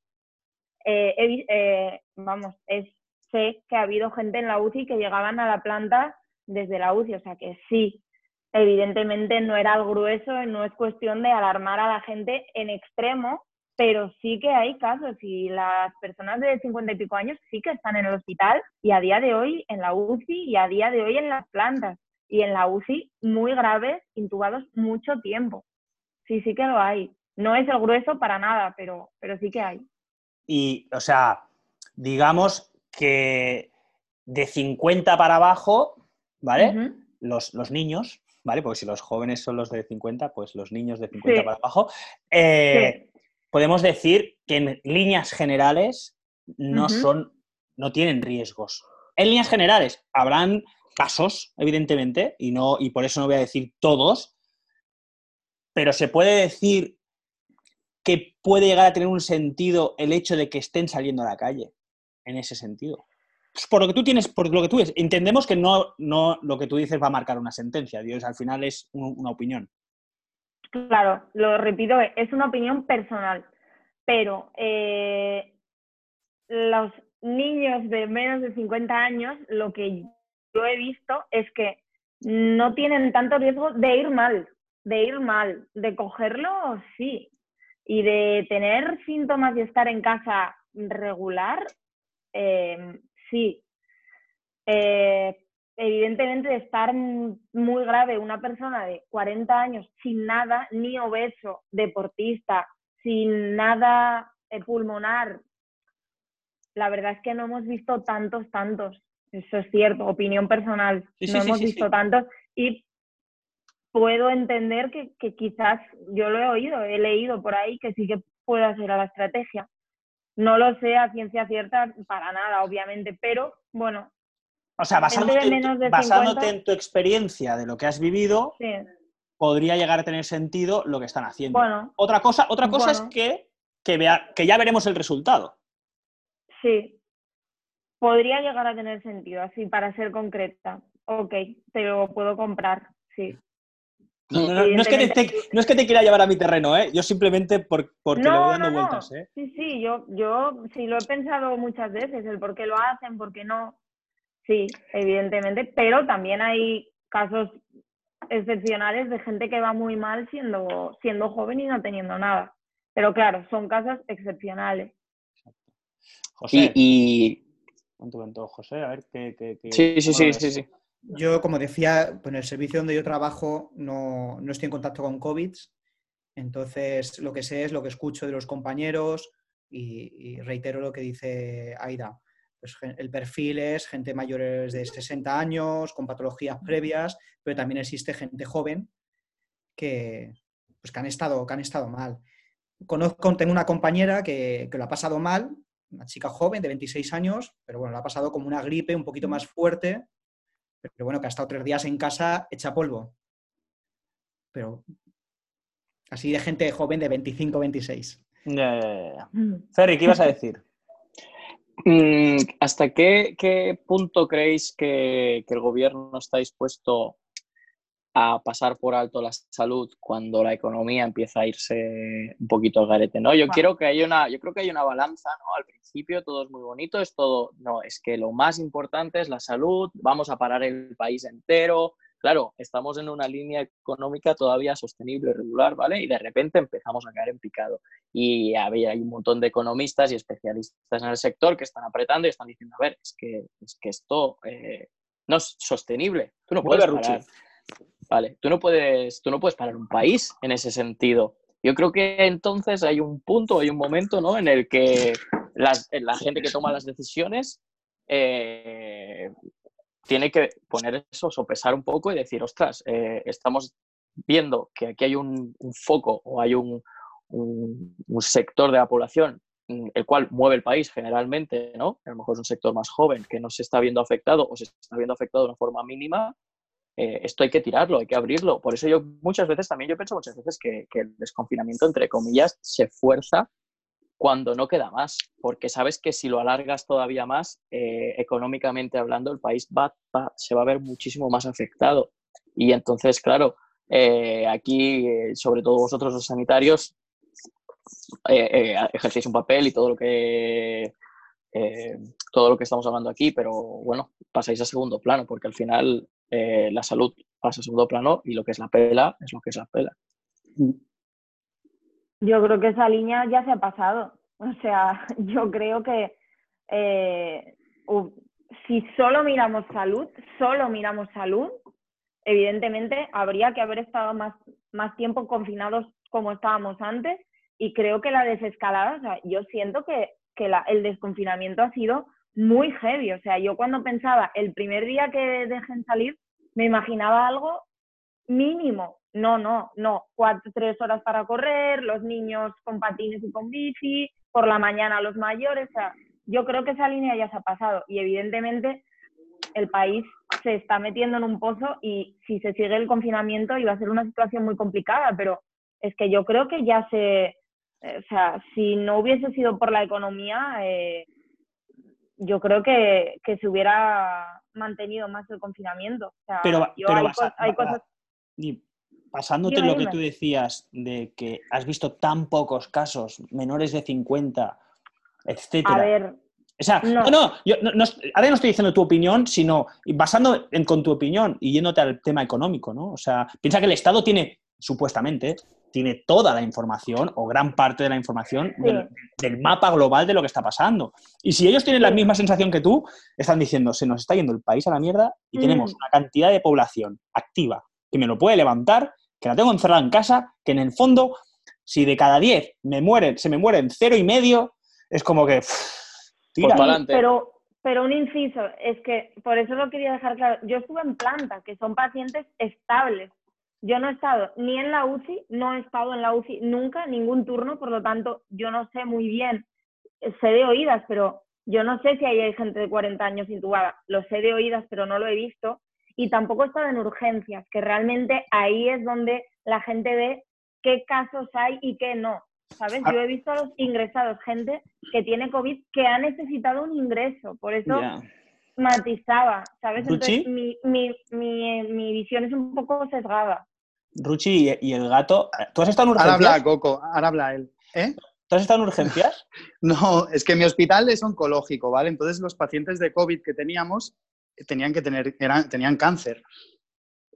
eh, eh, vamos, es, sé que ha habido gente en la UCI que llegaban a la planta desde la UCI, o sea que sí, evidentemente no era el grueso, no es cuestión de alarmar a la gente en extremo, pero sí que hay casos y las personas de 50 y pico años sí que están en el hospital y a día de hoy en la UCI y a día de hoy en las plantas y en la UCI muy graves, intubados mucho tiempo. Sí, sí que lo hay. No es el grueso para nada, pero, pero sí que hay. Y, o sea, digamos que de 50 para abajo, ¿vale? los, los, niños, ¿vale? Porque si los jóvenes son los de 50, pues los niños de 50 para abajo. Eh, podemos decir que en líneas generales no son, no tienen riesgos. En líneas generales habrán casos, evidentemente, y, no, y por eso no voy a decir todos, pero se puede decir que puede llegar a tener un sentido el hecho de que estén saliendo a la calle, en ese sentido. Pues por lo que tú tienes, por lo que tú ves, entendemos que no, no lo que tú dices va a marcar una sentencia, Dios, al final es una opinión. Claro, lo repito, es una opinión personal, pero eh, los niños de menos de 50 años, lo que yo he visto es que no tienen tanto riesgo de ir mal, de ir mal, de cogerlo, sí, y de tener síntomas y estar en casa regular, eh, sí. Eh, evidentemente, de estar muy grave una persona de 40 años sin nada, ni obeso, deportista, sin nada eh, pulmonar, la verdad es que no hemos visto tantos, tantos. Eso es cierto, opinión personal. no hemos visto tantos. Y puedo entender que, quizás, yo lo he oído, he leído por ahí que sí que pueda ser a la estrategia. No lo sé a ciencia cierta para nada, obviamente, pero bueno. O sea, basándote, en tu, experiencia de lo que has vivido, podría llegar a tener sentido lo que están haciendo. otra cosa, otra cosa es que, que, vea, que ya veremos el resultado. Sí, podría llegar a tener sentido, así para ser concreta. Ok, te lo puedo comprar, sí. No, es que te, quiera llevar a mi terreno, ¿eh? Yo simplemente porque le voy dando vueltas, ¿eh? Sí, sí, yo, yo sí lo he pensado muchas veces, el por qué lo hacen, por qué no. Sí, evidentemente, pero también hay casos excepcionales de gente que va muy mal siendo, siendo joven y no teniendo nada. Pero claro, son casos excepcionales. José, y, José, a ver qué... sí, sí, sí, sí, sí. Yo, como decía, pues en el servicio donde yo trabajo no, estoy en contacto con COVID, entonces lo que sé es lo que escucho de los compañeros y, reitero lo que dice Aida. Pues el perfil es gente mayores de 60 años, con patologías previas, pero también existe gente joven que, pues que, han, estado, que han estado mal. Conozco, tengo una compañera que, que lo ha pasado mal, una chica joven de 26 años, pero bueno, lo ha pasado como una gripe un poquito más fuerte pero bueno, que ha estado tres días en casa hecha polvo. Pero así de gente joven de 25, 26. Ya, ya, ya. Mm. Ferry, ¿qué ibas a decir? Mm, ¿Hasta qué, punto creéis que, el gobierno está dispuesto a pasar por alto la salud cuando la economía empieza a irse un poquito al garete, ¿no? Yo quiero que hay una, yo creo que hay una balanza, ¿no? Al principio todo es muy bonito, es todo, no, es que lo más importante es la salud, vamos a parar el país entero. Claro, estamos en una línea económica todavía sostenible y regular, ¿vale? Y de repente empezamos a caer en picado. Y había, hay un montón de economistas y especialistas en el sector que están apretando y están diciendo, a ver, es que, es que esto eh, no es sostenible. Tú no puedes parar. Vale, tú no puedes, tú no puedes parar un país en ese sentido. Yo creo que entonces hay un punto, hay un momento, ¿no? En el que la gente que toma las decisiones eh, tiene que poner eso, sopesar un poco y decir, ostras, eh, estamos viendo que aquí hay un, foco o hay un, un, sector de la población mm, el cual mueve el país generalmente, ¿no? A lo mejor es un sector más joven que no se está viendo afectado o se está viendo afectado de una forma mínima, eh, esto hay que tirarlo, hay que abrirlo. Por eso yo muchas veces, también yo pienso muchas veces que, el desconfinamiento, entre comillas, se fuerza cuando no queda más, porque sabes que si lo alargas todavía más, eh, económicamente hablando, el país va, se va a ver muchísimo más afectado. Y entonces, claro, eh, aquí, sobre todo vosotros los sanitarios, ejercéis un papel y todo lo que todo lo que estamos hablando aquí, pero bueno, pasáis a segundo plano, porque al final eh, la salud pasa a segundo plano y lo que es la pela es lo que es la pela. Yo creo que esa línea ya se ha pasado. O sea, yo creo que eh, si solo miramos salud, solo miramos salud, evidentemente habría que haber estado más, más tiempo confinados como estábamos antes y creo que la desescalada, o sea, yo siento que, que la, el desconfinamiento ha sido muy heavy. O sea, yo cuando pensaba el primer día que dejen salir, me imaginaba algo mínimo. No, no, no. Cuatro, tres horas para correr, los niños con patines y con bici, por la mañana los mayores. O sea, yo creo que esa línea ya se ha pasado y evidentemente el país se está metiendo en un pozo y si se sigue el confinamiento iba a ser una situación muy complicada, pero es que yo creo que ya se, eh, o sea, si no hubiese sido por la economía, eh, yo creo que, que, se hubiera mantenido más el confinamiento. pero, hay, cosas... pasándote lo que tú decías de que has visto tan pocos casos, menores de 50, etcétera. A ver, o sea, no, no, yo, no, no, ahora no estoy diciendo tu opinión, sino basando en, con tu opinión y yéndote al tema económico, ¿no? O sea, piensa que el Estado tiene, supuestamente, tiene toda la información o gran parte de la información del, mapa global de lo que está pasando. Y si ellos tienen la misma sensación que tú, están diciendo, se nos está yendo el país a la mierda y tenemos mm. una cantidad de población activa que me lo puede levantar, que la tengo encerrada en casa, que en el fondo, si de cada 10 me mueren, se me mueren cero y medio, es como que... tira. Pero, pero un inciso, es que por eso lo quería dejar claro. Yo estuve en planta, que son pacientes estables. Yo no he estado ni en la UCI, no he estado en la UCI nunca, ningún turno, por lo tanto, yo no sé muy bien, sé de oídas, pero yo no sé si hay gente de 40 años intubada, lo sé de oídas, pero no lo he visto, y tampoco he estado en urgencias, que realmente ahí es donde la gente ve qué casos hay y qué no. ¿Sabes? Ah. Yo he visto a los ingresados, gente que tiene COVID que ha necesitado un ingreso, por eso matizaba, ¿sabes? Entonces mi, mi, mi, mi visión es un poco sesgada. Ruchi y, el gato. ¿Tú has estado en urgencias? Ahora habla Coco, ahora habla él. ¿Eh? ¿Tú has estado en urgencias? no, es que mi hospital es oncológico, ¿vale? Entonces los pacientes de COVID que teníamos tenían que tener, tenían cáncer.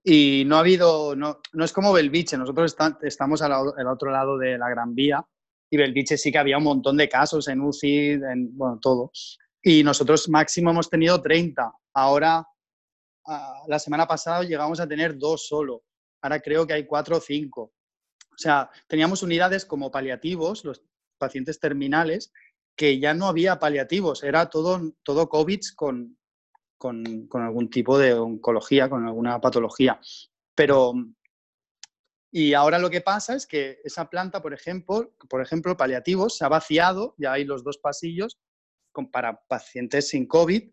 Y no ha habido, no, no es como Belviche, nosotros estamos al, otro lado de la Gran Vía y Belviche sí que había un montón de casos en UCI, en, bueno, todo. Y nosotros máximo hemos tenido 30. Ahora, ah, la semana pasada llegamos a tener dos solo ahora creo que hay cuatro o cinco. O sea, teníamos unidades como paliativos, los pacientes terminales, que ya no había paliativos, era todo, todo COVID con, con, algún tipo de oncología, con alguna patología. Pero, y ahora lo que pasa es que esa planta, por ejemplo, por ejemplo, paliativos, se ha vaciado, ya hay los dos pasillos para pacientes sin COVID,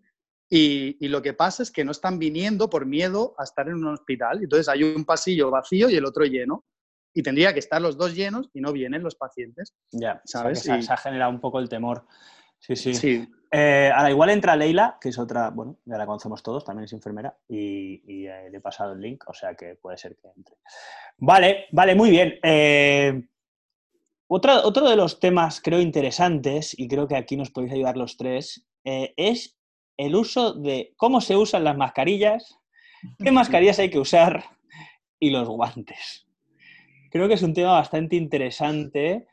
y, lo que pasa es que no están viniendo por miedo a estar en un hospital. Entonces hay un pasillo vacío y el otro lleno. Y tendría que estar los dos llenos y no vienen los pacientes. Ya, ¿sabes? se, ha generado un poco el temor. Sí, sí. sí. Eh, ahora, igual entra Leila, que es otra, bueno, ya la conocemos todos, también es enfermera, y, eh, le he pasado el link, o sea que puede ser que entre. Vale, vale, muy bien. Eh, otro, otro de los temas, creo, interesantes, y creo que aquí nos podéis ayudar los tres, es el uso de cómo se usan las mascarillas, qué mascarillas hay que usar y los guantes. Creo que es un tema bastante interesante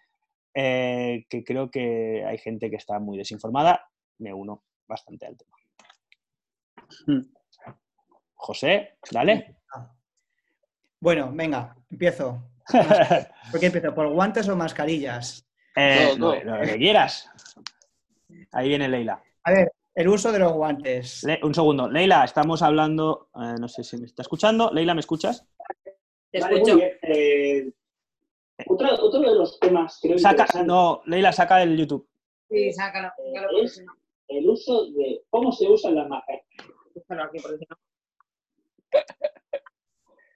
eh, que creo que hay gente que está muy desinformada. Me uno bastante al tema. Hmm. José, dale. Bueno, venga, empiezo. ¿Por qué empiezo? ¿Por guantes o mascarillas? Eh, lo que quieras. Ahí viene Leila. A ver, el uso de los guantes. un segundo. Leila, estamos hablando. Eh, no sé si me está escuchando. Leila, ¿me escuchas? Te escucho. Eh, otro, de los temas, creo saca, No, Leila, saca el YouTube. Sí, sácalo, Eh, es el uso de cómo se usan las mascarillas. búscalo aquí porque si no.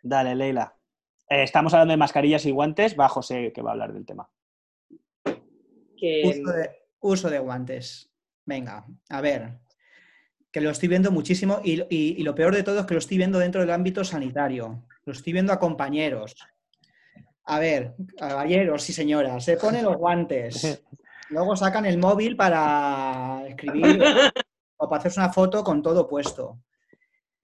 Dale, Leila. Eh, estamos hablando de mascarillas y guantes. Va José, que va a hablar del tema. Que, Uso de, uso de guantes. Venga, a ver. Que lo estoy viendo muchísimo y, y- y lo peor de todo es que lo estoy viendo dentro del ámbito sanitario. Lo estoy viendo a compañeros. A ver, caballeros y señoras, se ponen los guantes. Luego sacan el móvil para escribir o para hacerse una foto con todo puesto.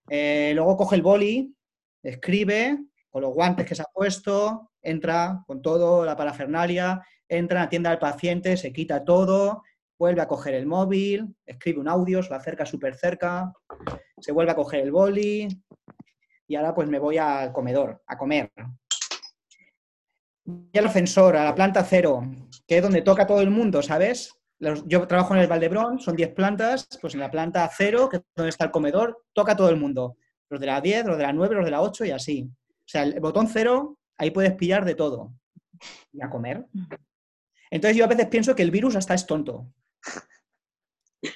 Eh, luego coge el boli, escribe con los guantes que se ha puesto, entra con todo la parafernalia, entra, atiende al paciente, se quita todo, vuelve a coger el móvil, escribe un audio, se lo acerca súper cerca, se vuelve a coger el boli y ahora pues me voy al comedor, a comer. Voy al ascensor, a la planta cero, que es donde toca todo el mundo, ¿sabes? Los- yo trabajo en el Valdebrón, son 10 plantas, pues en la planta cero, que es donde está el comedor, toca todo el mundo. Los de la 10, los de la 9, los de la 8 y así. O sea, el botón cero, ahí puedes pillar de todo. Y a comer. Entonces yo a veces pienso que el virus hasta es tonto.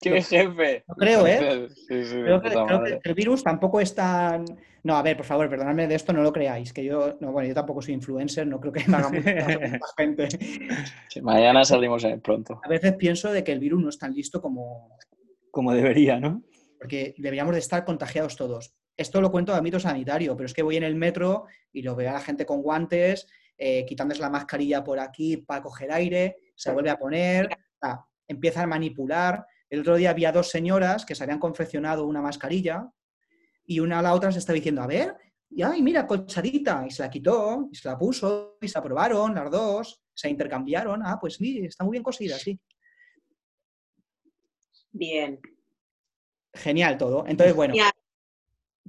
¡Qué jefe! Lo creo, ¿eh? Sí, sí, Creo que, creo que el virus tampoco es tan... No, a ver, por favor, perdonadme de esto, no lo creáis, que yo, no, bueno, yo tampoco soy influencer, no creo que me haga mucha gente. Sí, mañana salimos pronto. A veces pienso de que el virus no es tan listo como... Como debería, ¿no? porque deberíamos de estar contagiados todos. Esto lo cuento de ámbito sanitario, pero es que voy en el metro y lo veo a la gente con guantes, eh, quitándose la mascarilla por aquí para coger aire, se vuelve a poner, sea, empiezan a manipular. El otro día había dos señoras que se habían confeccionado una mascarilla y una a la otra se estaba diciendo, a ver, y, ay, mira, colchadita, y se la quitó, y se la puso, y se la probaron las dos, se intercambiaron, ah, pues sí, está muy bien cosida, sí. bien. Genial todo. Entonces, bueno,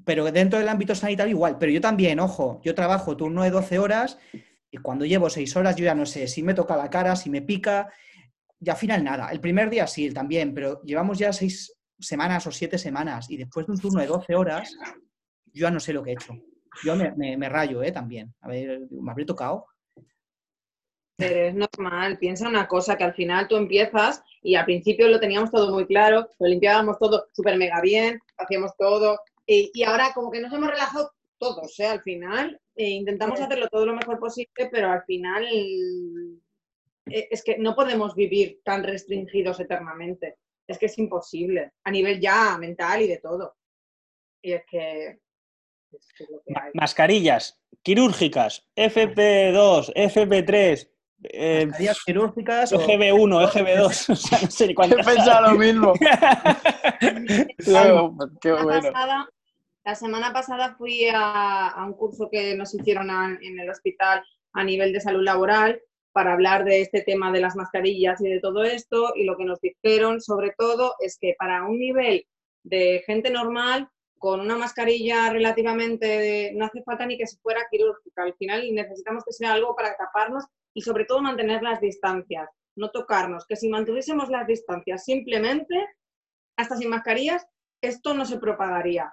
pero dentro del ámbito sanitario igual, pero yo también, ojo, yo trabajo turno de 12 horas y cuando llevo 6 horas yo ya no sé si me toca la cara, si me pica, y al final nada. El primer día sí, también, pero llevamos ya 6 semanas o 7 semanas y después de un turno de 12 horas yo ya no sé lo que he hecho. Yo me, me- me rayo, ¿eh? También. A ver, me habré tocado. Pero es normal, piensa una cosa, que al final tú empiezas y al principio lo teníamos todo muy claro, lo limpiábamos todo súper mega bien, hacíamos todo, y, y ahora como que nos hemos relajado todos, ¿eh? Al final eh, intentamos hacerlo todo lo mejor posible, pero al final eh, es que no podemos vivir tan restringidos eternamente, es que es imposible, a nivel ya mental y de todo. Y es que... es que es lo que hay. Mascarillas quirúrgicas, FP2, FP3, eh, Mascarillas quirúrgicas o- EGB1, EGB2, o sea, no sé He pensado lo mismo. Luego, Qué bueno. pasada, la semana pasada fui a, a un curso que nos hicieron a- en el hospital a nivel de salud laboral para hablar de este tema de las mascarillas y de todo esto y lo que nos dijeron sobre todo es que para un nivel de gente normal con una mascarilla relativamente no hace falta ni que se fuera quirúrgica al final necesitamos que sea algo para taparnos y sobre todo mantener las distancias no tocarnos que si mantuviésemos las distancias simplemente hasta sin mascarillas esto no se propagaría.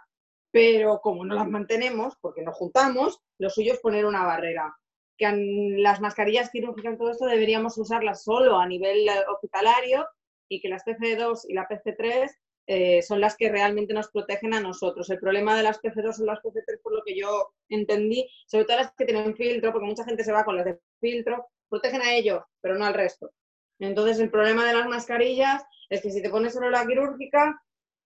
Pero como no las mantenemos, porque nos juntamos, lo suyo es poner una barrera. Que las mascarillas quirúrgicas y todo esto deberíamos usarlas solo a nivel eh, hospitalario y que las PC2 y la PC3 eh, son las que realmente nos protegen a nosotros. El problema de las PC2 y las PC3, por lo que yo entendí, sobre todo las que tienen filtro, porque mucha gente se va con las de filtro, protegen a ellos, pero no al resto. Entonces, el problema de las mascarillas es que si te pones solo la quirúrgica,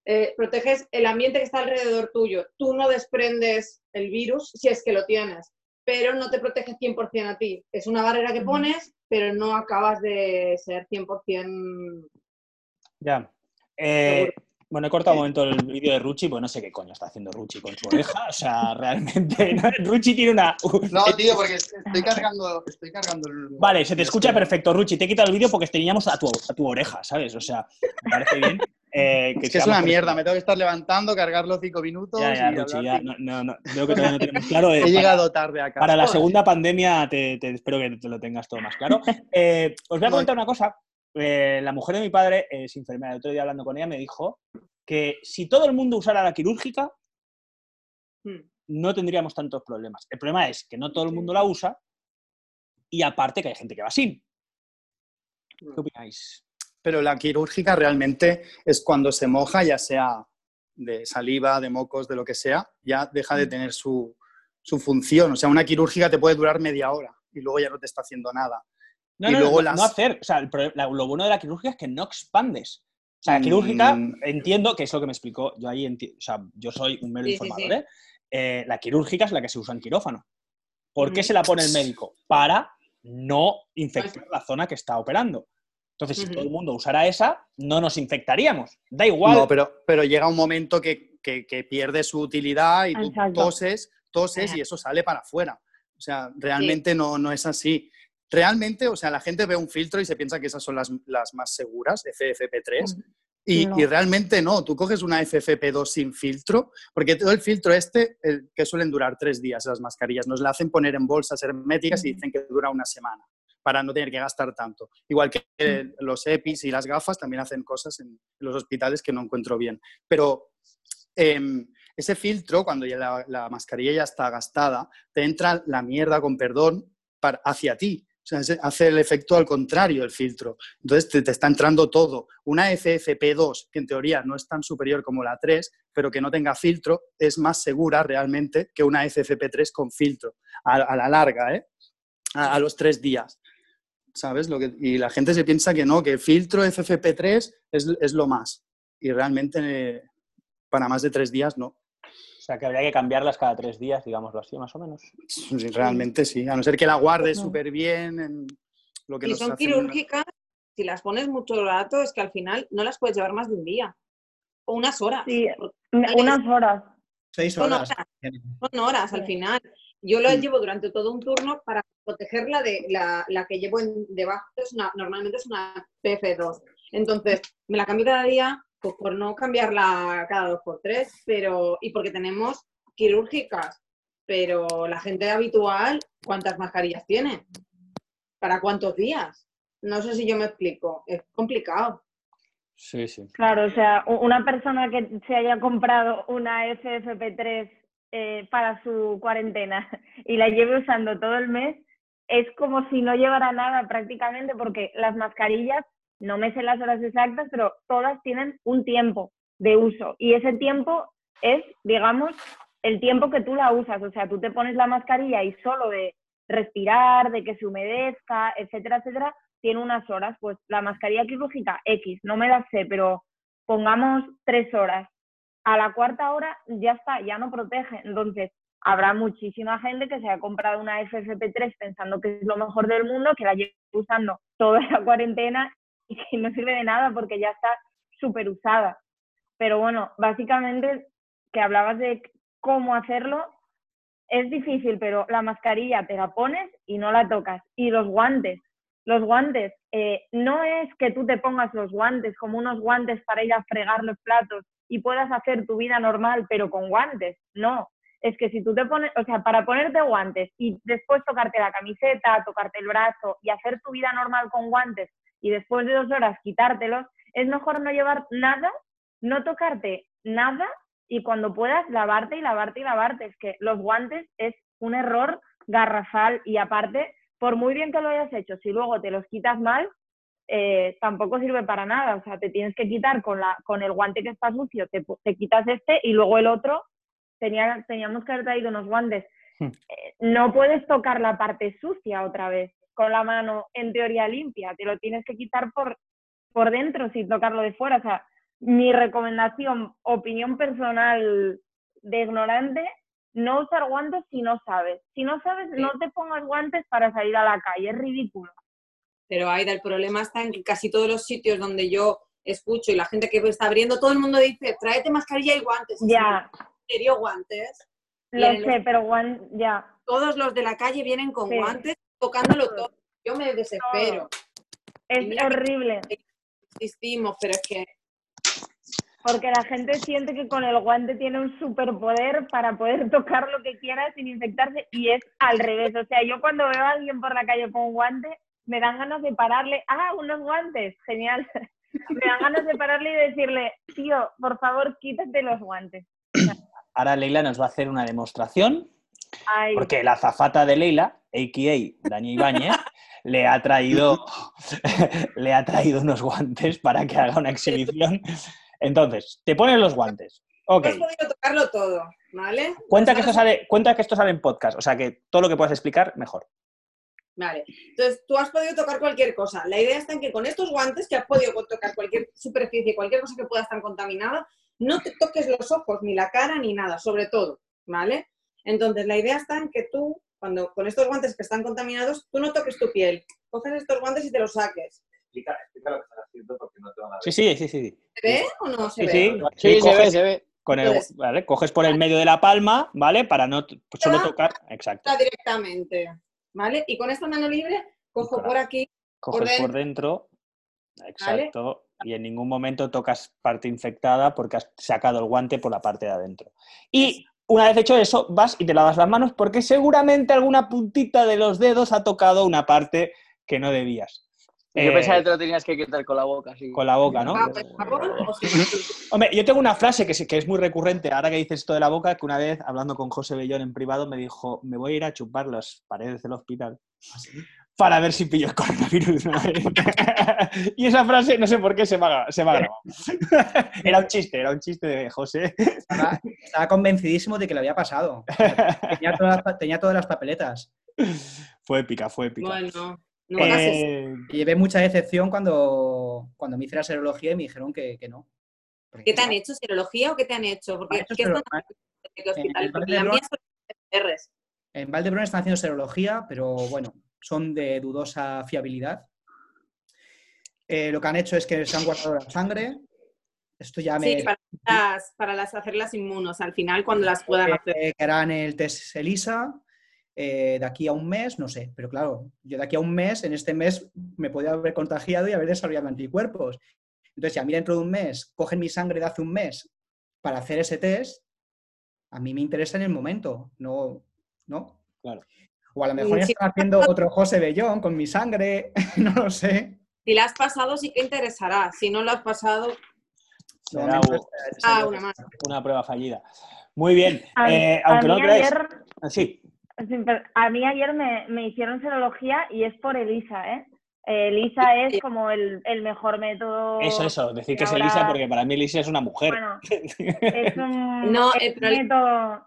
eh, proteges el ambiente que está alrededor tuyo. Tú no desprendes el virus si es que lo tienes, pero no te protege 100% a ti. Es una barrera que pones, pero no acabas de ser 100%... Ya. Eh, bueno, he cortado un momento el vídeo de Ruchi, pues no sé qué coño está haciendo Ruchi con su oreja. O sea, realmente. ¿no? Ruchi tiene una. No, tío, porque estoy cargando, estoy cargando el... Vale, se te es escucha que- perfecto, Ruchi. Te he quitado el vídeo porque teníamos a tu, a tu oreja, ¿sabes? O sea, me parece bien. eh, Es que es una mierda, me tengo que estar levantando, cargarlo cinco minutos. Ya, ya, y Ruchi, ya. No, no, no, veo que todavía no tenemos claro. eh, He para- llegado tarde acá. Para la segunda pandemia te, te- espero que te lo tengas todo más claro. Eh, os voy a No, comentar una cosa. Eh, la mujer de mi padre es enfermera. El otro día hablando con ella me dijo que si todo el mundo usara la quirúrgica, Hmm. no tendríamos tantos problemas. El problema es que no todo el mundo la usa y aparte que hay gente que va sin. ¿Qué opináis? Pero la quirúrgica realmente es cuando se moja, ya sea de saliva, de mocos, de lo que sea, ya deja de tener su, su función. O sea, una quirúrgica te puede durar media hora y luego ya no te está haciendo nada. No, Y no, luego no, las- no hacer. O sea, el pro- la- lo bueno de la quirúrgica es que no expandes. O sea, la quirúrgica, Mm. entiendo que es lo que me explicó. Yo ahí enti- o sea, yo soy un mero Sí, informador, sí. ¿eh? Eh, La quirúrgica es la que se usa en quirófano. ¿Por qué Ujú. se la pone el médico? Para no infectar la zona que está operando. Entonces, si todo el mundo usara esa, no nos infectaríamos. Da igual. No, pero, pero llega un momento que, que- que pierde su utilidad y tú toses, toses y eso sale para afuera. O sea, realmente no, no es así. Realmente, o sea, la gente ve un filtro y se piensa que esas son las, las más seguras, FFP3, y, No. y realmente no. Tú coges una FFP2 sin filtro, porque todo el filtro este, el que suelen durar tres días las mascarillas, nos la hacen poner en bolsas herméticas y Ujú. dicen que dura una semana para no tener que gastar tanto. Igual que eh, los EPIs y las gafas también hacen cosas en los hospitales que no encuentro bien. Pero em, ese filtro, cuando ya la, la mascarilla ya está gastada, te entra la mierda, con perdón, para, hacia ti. Hace el efecto al contrario el filtro. Entonces te, está entrando todo. Una FFP2, que en teoría no es tan superior como la 3, pero que no tenga filtro, es más segura realmente que una FFP3 con filtro. A, la larga, ¿eh? A, los tres días. ¿Sabes? Lo que, y la gente se piensa que no, que filtro FFP3 es, es lo más. Y realmente eh, para más de tres días no. Sea, que habría que cambiarlas cada tres días, digámoslo así, más o menos. Sí, realmente sí. A no ser que la guardes No. súper bien. En lo que Si son hacen- quirúrgicas, si las pones mucho rato, es que al final no las puedes llevar más de un día. O unas horas. Sí, unas horas. Seis Son horas. Son horas al final. Yo lo llevo durante todo un turno para protegerla de la, la que llevo en- debajo. Es una, normalmente es una PF2. Entonces, me la cambio cada día pues, por no cambiarla cada dos por tres, pero y porque tenemos quirúrgicas. Pero la gente habitual, ¿cuántas mascarillas tiene? ¿Para cuántos días? No sé si yo me explico. Es complicado. Sí, sí. Claro, o sea, una persona que se haya comprado una FFP3 eh, para su cuarentena y la lleve usando todo el mes, es como si no llevara nada prácticamente, porque las mascarillas, no me sé las horas exactas, pero todas tienen un tiempo de uso y ese tiempo es, digamos, el tiempo que tú la usas. O sea, tú te pones la mascarilla y solo de respirar, de que se humedezca, etcétera, etcétera, tiene unas horas. Pues la mascarilla quirúrgica X, no me la sé, pero pongamos tres horas. A la cuarta hora ya está, ya no protege. Entonces, habrá muchísima gente que se ha comprado una FFP3 pensando que es lo mejor del mundo, que la lleva usando toda la cuarentena y no sirve de nada porque ya está súper usada. Pero bueno, básicamente que hablabas de cómo hacerlo, es difícil, pero la mascarilla te la pones y no la tocas. Y los guantes, los guantes, eh, no es que tú te pongas los guantes como unos guantes para ir a fregar los platos y puedas hacer tu vida normal, pero con guantes. No, es que si tú te pones, o sea, para ponerte guantes y después tocarte la camiseta, tocarte el brazo y hacer tu vida normal con guantes y después de dos horas quitártelos, es mejor no llevar nada, no tocarte nada y cuando puedas lavarte y lavarte y lavarte. Es que los guantes es un error garrafal y aparte, por muy bien que lo hayas hecho, si luego te los quitas mal, eh, tampoco sirve para nada. O sea, te tienes que quitar con, la, con el guante que está sucio, te, te quitas este y luego el otro, tenía, teníamos que haber traído unos guantes. Hmm. Eh, no puedes tocar la parte sucia otra vez con la mano en teoría limpia, te lo tienes que quitar por, por dentro sin tocarlo de fuera. O sea, mi recomendación, opinión personal de ignorante, no usar guantes si no sabes. Si no sabes, no te pongas guantes para salir a la calle, es ridículo. Pero Aida, el problema está en que casi todos los sitios donde yo escucho y la gente que está abriendo, todo el mundo dice, tráete mascarilla y guantes. Ya, ¿En serio guantes? lo sé, pero guan- ya. Todos los de la calle vienen con Sí. guantes, tocándolo todo. Yo me desespero. Es mira horrible, Insistimos, pero es que porque la gente siente que con el guante tiene un superpoder para poder tocar lo que quiera sin infectarse y es al revés. O sea, yo cuando veo a alguien por la calle con un guante, me dan ganas de pararle, ah, unos guantes, genial. me dan ganas de pararle y decirle, tío, por favor, quítate los guantes. Ahora Leila nos va a hacer una demostración, Ay, porque la zafata de Leila, a.k.a. Dani Ibáñez, le ha traído, le ha traído unos guantes para que haga una exhibición. Entonces, te pones los guantes. Ok. Has podido tocarlo todo, ¿vale? Cuenta que, esto sale, cuenta que esto sale en podcast, o sea que todo lo que puedas explicar, mejor. Vale. Entonces, tú has podido tocar cualquier cosa. La idea está en que con estos guantes, que has podido tocar cualquier superficie, cualquier cosa que pueda estar contaminada, no te toques los ojos, ni la cara, ni nada, sobre todo, ¿vale? Entonces, la idea está en que tú, cuando con estos guantes que están contaminados, tú no toques tu piel. Coges estos guantes y te los saques. Explica, explica lo que estás haciendo porque no te van a ver. Sí, sí, sí, sí. ¿Se ve o no se Sí, ve? sí. Sí, se coges, ve, se ve. con el- Entonces- ¿vale? coges por el medio de la palma, ¿vale? Para no t- solo tocar. Exacto. Está directamente, ¿vale? Y con esta mano libre, cojo Claro. por aquí, Coges por dentro. Exacto. Y en ningún momento tocas parte infectada porque has sacado el guante por la parte de adentro. Y una vez hecho eso, vas y te lavas las manos porque seguramente alguna puntita de los dedos ha tocado una parte que no debías. Yo Eh, pensaba que te lo tenías que quitar con la boca, sí. con la boca, ¿no? ah, pues, jabón, o si- Hombre, yo tengo una frase que, es- que es muy recurrente, ahora que dices esto de la boca, que una vez, hablando con José Bellón en privado, me dijo, me voy a ir a chupar las paredes del hospital para ver si pillo el coronavirus. ¿no? y esa frase, no sé por qué, se me ha, se me ha grabado. era un chiste, era un chiste de José. Estaba, estaba convencidísimo de que le había pasado. Tenía todas, las pa- tenía todas las papeletas. fue épica, fue épica. Bueno, no. Eh, llevé mucha decepción cuando, cuando me hice la serología y me dijeron que, que no. Porque ¿Qué te han no. hecho? ¿Serología o qué te han hecho? Porque Me han hecho ¿qué están en en Porque Valdebrón- la mía son R's. En Valdebrón están haciendo serología, pero bueno, son de dudosa fiabilidad. Eh, lo que han hecho es que se han guardado la sangre. Esto ya me... Sí, para las, para las hacerlas inmunos al final cuando las puedan hacer. eh, que harán el test ELISA eh, de aquí a un mes, no sé, pero claro, yo de aquí a un mes, en este mes me podía haber contagiado y haber desarrollado anticuerpos. Entonces, si a mí dentro de un mes cogen mi sangre de hace un mes para hacer ese test, a mí me interesa en el momento, no, ¿no? Claro. O a lo mejor ya Sí. están haciendo otro José Bellón con mi sangre, no lo sé. Si la has pasado sí que interesará. Si no lo has pasado, será ah, una más. una prueba fallida. Muy bien. Eh, aunque no creáis. ayer, Sí, a mí ayer me, me hicieron serología y es por ELISA, ¿eh? Eh, ELISA es como el, el mejor método. eso, eso. Decir que es ahora- Elisa porque para mí Elisa es una mujer. Bueno, es un, No, es el método.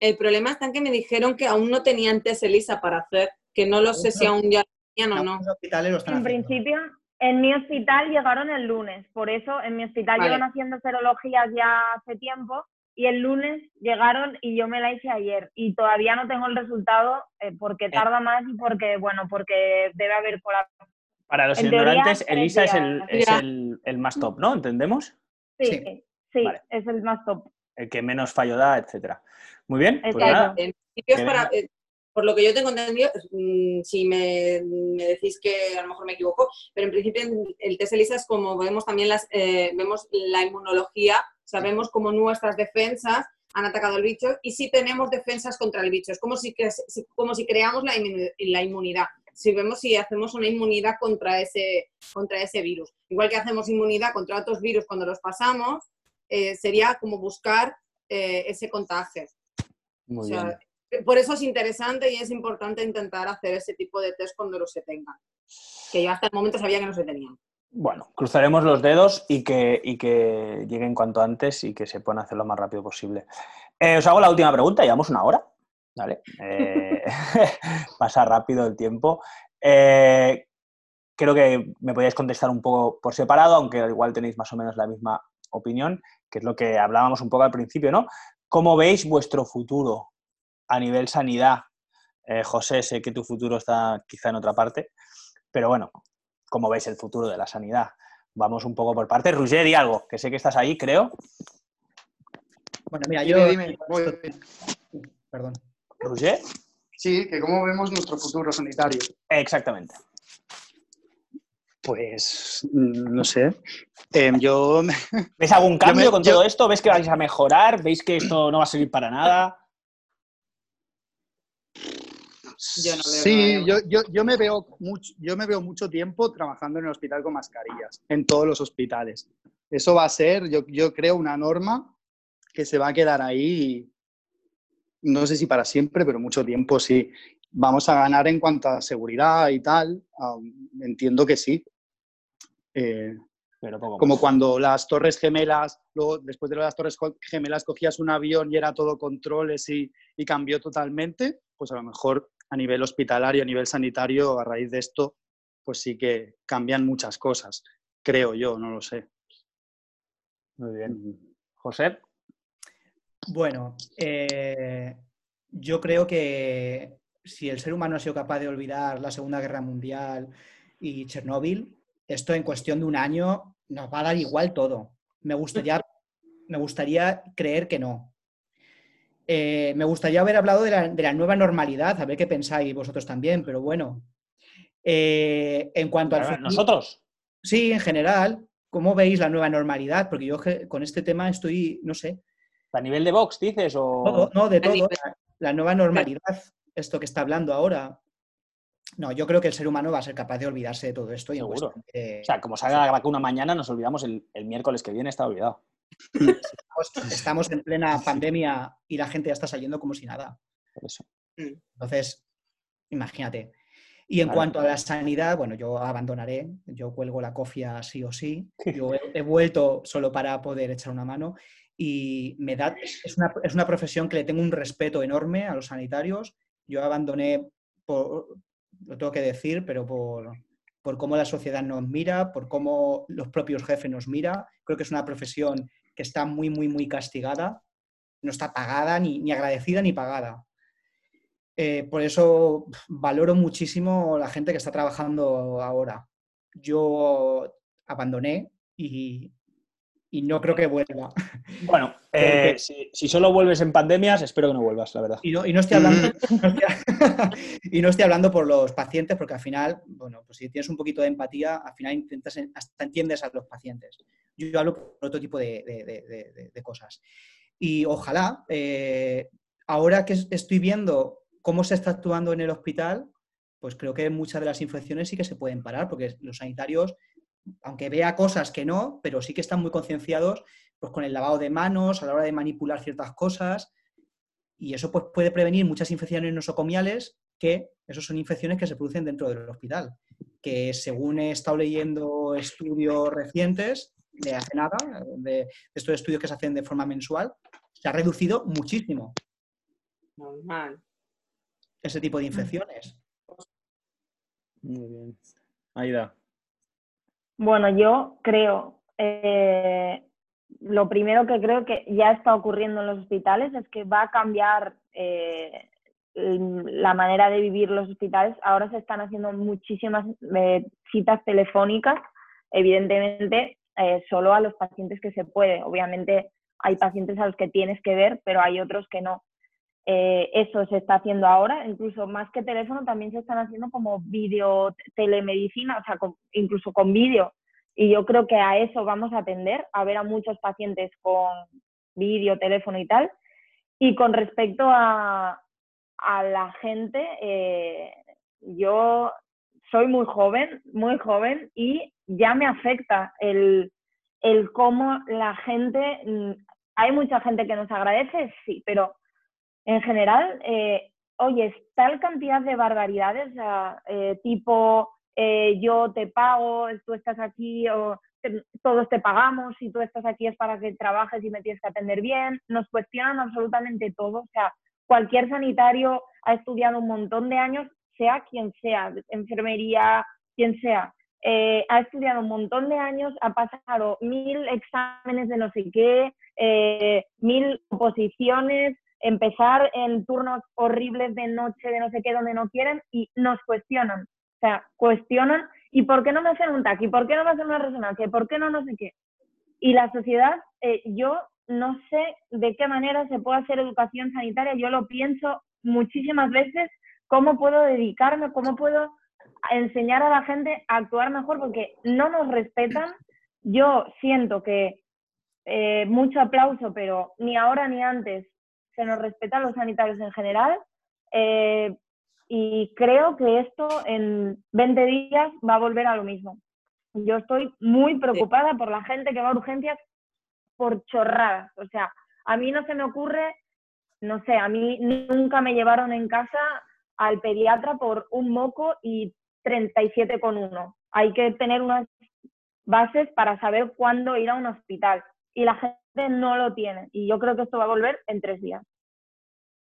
El problema está en que me dijeron que aún no tenían test ELISA para hacer, que no lo sé si aún ya lo tenían o no. algunos hospitales lo están En haciendo. principio, en mi hospital llegaron el lunes, por eso en mi hospital Vale. llevan haciendo serologías ya hace tiempo y el lunes llegaron y yo me la hice ayer y todavía no tengo el resultado eh, porque tarda más y porque, bueno, porque debe haber cola. Para los En ignorantes, Elisa es, el, es el- el más top, ¿no? ¿Entendemos? Sí, Sí. sí, Vale. es el más top. El que menos fallo da, etcétera. Muy bien, pues nada. En principio para, eh, por lo que yo tengo entendido, mm, si me, me decís que a lo mejor me equivoco, pero en principio el test ELISA es como vemos también las, eh, vemos la inmunología, sabemos cómo nuestras defensas han atacado al bicho y si tenemos defensas contra el bicho. Es como si, como si creamos la, la inmunidad. Si vemos si hacemos una inmunidad contra ese, contra ese virus. Igual que hacemos inmunidad contra otros virus cuando los pasamos, eh, sería como buscar eh, ese contagio. Muy O sea, bien. por eso es interesante y es importante intentar hacer ese tipo de test cuando los se tengan. Que yo hasta el momento sabía que no se tenían. Bueno, cruzaremos los dedos y que, y que lleguen cuanto antes y que se puedan hacer lo más rápido posible. Eh, os hago la última pregunta, llevamos una hora. ¿vale? Eh, pasa rápido el tiempo. Eh, creo que me podíais contestar un poco por separado, aunque igual tenéis más o menos la misma opinión, que es lo que hablábamos un poco al principio, ¿no? ¿Cómo veis vuestro futuro a nivel sanidad? Eh, José, sé que tu futuro está quizá en otra parte, pero bueno, ¿cómo veis el futuro de la sanidad? Vamos un poco por partes. Roger, di algo, que sé que estás ahí, creo. Bueno, mira, Dime, yo... dime, voy. Perdón. Roger. Sí, que cómo vemos nuestro futuro sanitario. Exactamente. Pues, mm, no sé. Em, yo, ¿Ves algún cambio me- con yo- todo esto? ¿Ves que vais a mejorar? ¿Veis que esto no va a servir para nada? Yo no veo sí, nada. yo, yo, yo me veo mucho, yo me veo mucho tiempo trabajando en el hospital con mascarillas, en todos los hospitales. Eso va a ser, yo, yo creo, una norma que se va a quedar ahí, no sé si para siempre, pero mucho tiempo sí. Vamos a ganar en cuanto a seguridad y tal. um, entiendo que sí. Eh, Pero poco como cuando las torres gemelas, luego después de las torres gemelas cogías un avión y era todo controles y, y cambió totalmente, pues a lo mejor a nivel hospitalario, a nivel sanitario, a raíz de esto, pues sí que cambian muchas cosas, creo yo, no lo sé. Muy bien. José, Bueno, eh, yo creo que si el ser humano ha sido capaz de olvidar la Segunda Guerra Mundial y Chernóbil, esto en cuestión de un año nos va a dar igual todo. Me gustaría, me gustaría creer que no. Eh, me gustaría haber hablado de la, de la nueva normalidad, a ver qué pensáis vosotros también, pero bueno. Eh, en cuanto al futuro- nosotros. Sí, en general, ¿cómo veis la nueva normalidad? Porque yo con este tema estoy, no sé, ¿A nivel de Vox dices? O... todo, no, de A todo. la nueva normalidad, esto que está hablando ahora. No, yo creo que el ser humano va a ser capaz de olvidarse de todo esto. Y en Seguro. de- O sea, como salga la vacuna mañana, nos olvidamos el, el miércoles que viene, está olvidado. estamos, estamos en plena pandemia y la gente ya está saliendo como si nada. Por eso. Entonces, imagínate. Y en cuanto a la sanidad, bueno, yo abandonaré, yo cuelgo la cofia sí o sí. Yo he, he vuelto solo para poder echar una mano y me da, es una, es una profesión que le tengo un respeto enorme a los sanitarios. Yo abandoné, por, lo tengo que decir, pero por, por cómo la sociedad nos mira, por cómo los propios jefes nos mira. Creo que es una profesión que está muy, muy, muy castigada. No está pagada, ni, ni agradecida, ni pagada. Eh, por eso valoro muchísimo la gente que está trabajando ahora. Yo abandoné y, y no creo que vuelva. Bueno, eh, si, si solo vuelves en pandemias, espero que no vuelvas, la verdad. Y no, y no estoy hablando, no estoy- y no estoy hablando por los pacientes, porque al final, bueno, pues si tienes un poquito de empatía, al final intentas, en- hasta entiendes a los pacientes. Yo hablo por otro tipo de, de- de- de- de- de cosas. Y ojalá, eh, ahora que es- estoy viendo cómo se está actuando en el hospital, pues creo que muchas de las infecciones sí que se pueden parar, porque los sanitarios, aunque vea cosas que no, pero sí que están muy concienciados pues, con el lavado de manos, a la hora de manipular ciertas cosas, y eso pues, puede prevenir muchas infecciones nosocomiales, que eso son infecciones que se producen dentro del hospital, que según he estado leyendo estudios recientes, de hace nada, de, de estos estudios que se hacen de forma mensual, se ha reducido muchísimo Normal. ese tipo de infecciones. Muy bien. Aida. Bueno, yo creo, eh, lo primero que creo que ya está ocurriendo en los hospitales es que va a cambiar eh, la manera de vivir los hospitales. Ahora se están haciendo muchísimas eh, citas telefónicas, evidentemente eh, solo a los pacientes que se puede. Obviamente hay pacientes a los que tienes que ver, pero hay otros que no. Eh, eso se está haciendo ahora, incluso más que teléfono, también se están haciendo como vídeo telemedicina, o sea, incluso con vídeo. Y yo creo que a eso vamos a atender, a ver a muchos pacientes con vídeo, teléfono y tal. Y con respecto a, a la gente, eh, yo soy muy joven, muy joven y ya me afecta el, el cómo la gente, mm, hay mucha gente que nos agradece, sí, pero en general, eh, oye, tal cantidad de barbaridades, eh, tipo eh, yo te pago, tú estás aquí, o todos te pagamos, si tú estás aquí es para que trabajes y me tienes que atender bien, nos cuestionan absolutamente todo, o sea, cualquier sanitario ha estudiado un montón de años, sea quien sea, enfermería, quien sea, eh, ha estudiado un montón de años, ha pasado mil exámenes de no sé qué, mil oposiciones, empezar en turnos horribles de noche, de no sé qué, donde no quieren, y nos cuestionan. O sea, cuestionan, ¿y por qué no me hacen un TAC? ¿Y por qué no me hacen una resonancia? ¿Y por qué no no sé qué? Y la sociedad, eh, yo no sé de qué manera se puede hacer educación sanitaria, yo lo pienso muchísimas veces, cómo puedo dedicarme, cómo puedo enseñar a la gente a actuar mejor, porque no nos respetan. Yo siento que eh, mucho aplauso, pero ni ahora ni antes se nos respeta a los sanitarios en general. eh, y creo que esto en 20 días va a volver a lo mismo. Yo estoy muy preocupada por la gente que va a urgencias por chorradas. O sea, a mí no se me ocurre, no sé, a mí nunca me llevaron en casa al pediatra por un moco y 37,1. Hay que tener unas bases para saber cuándo ir a un hospital y la gente no lo tiene. Y yo creo que esto va a volver en tres días.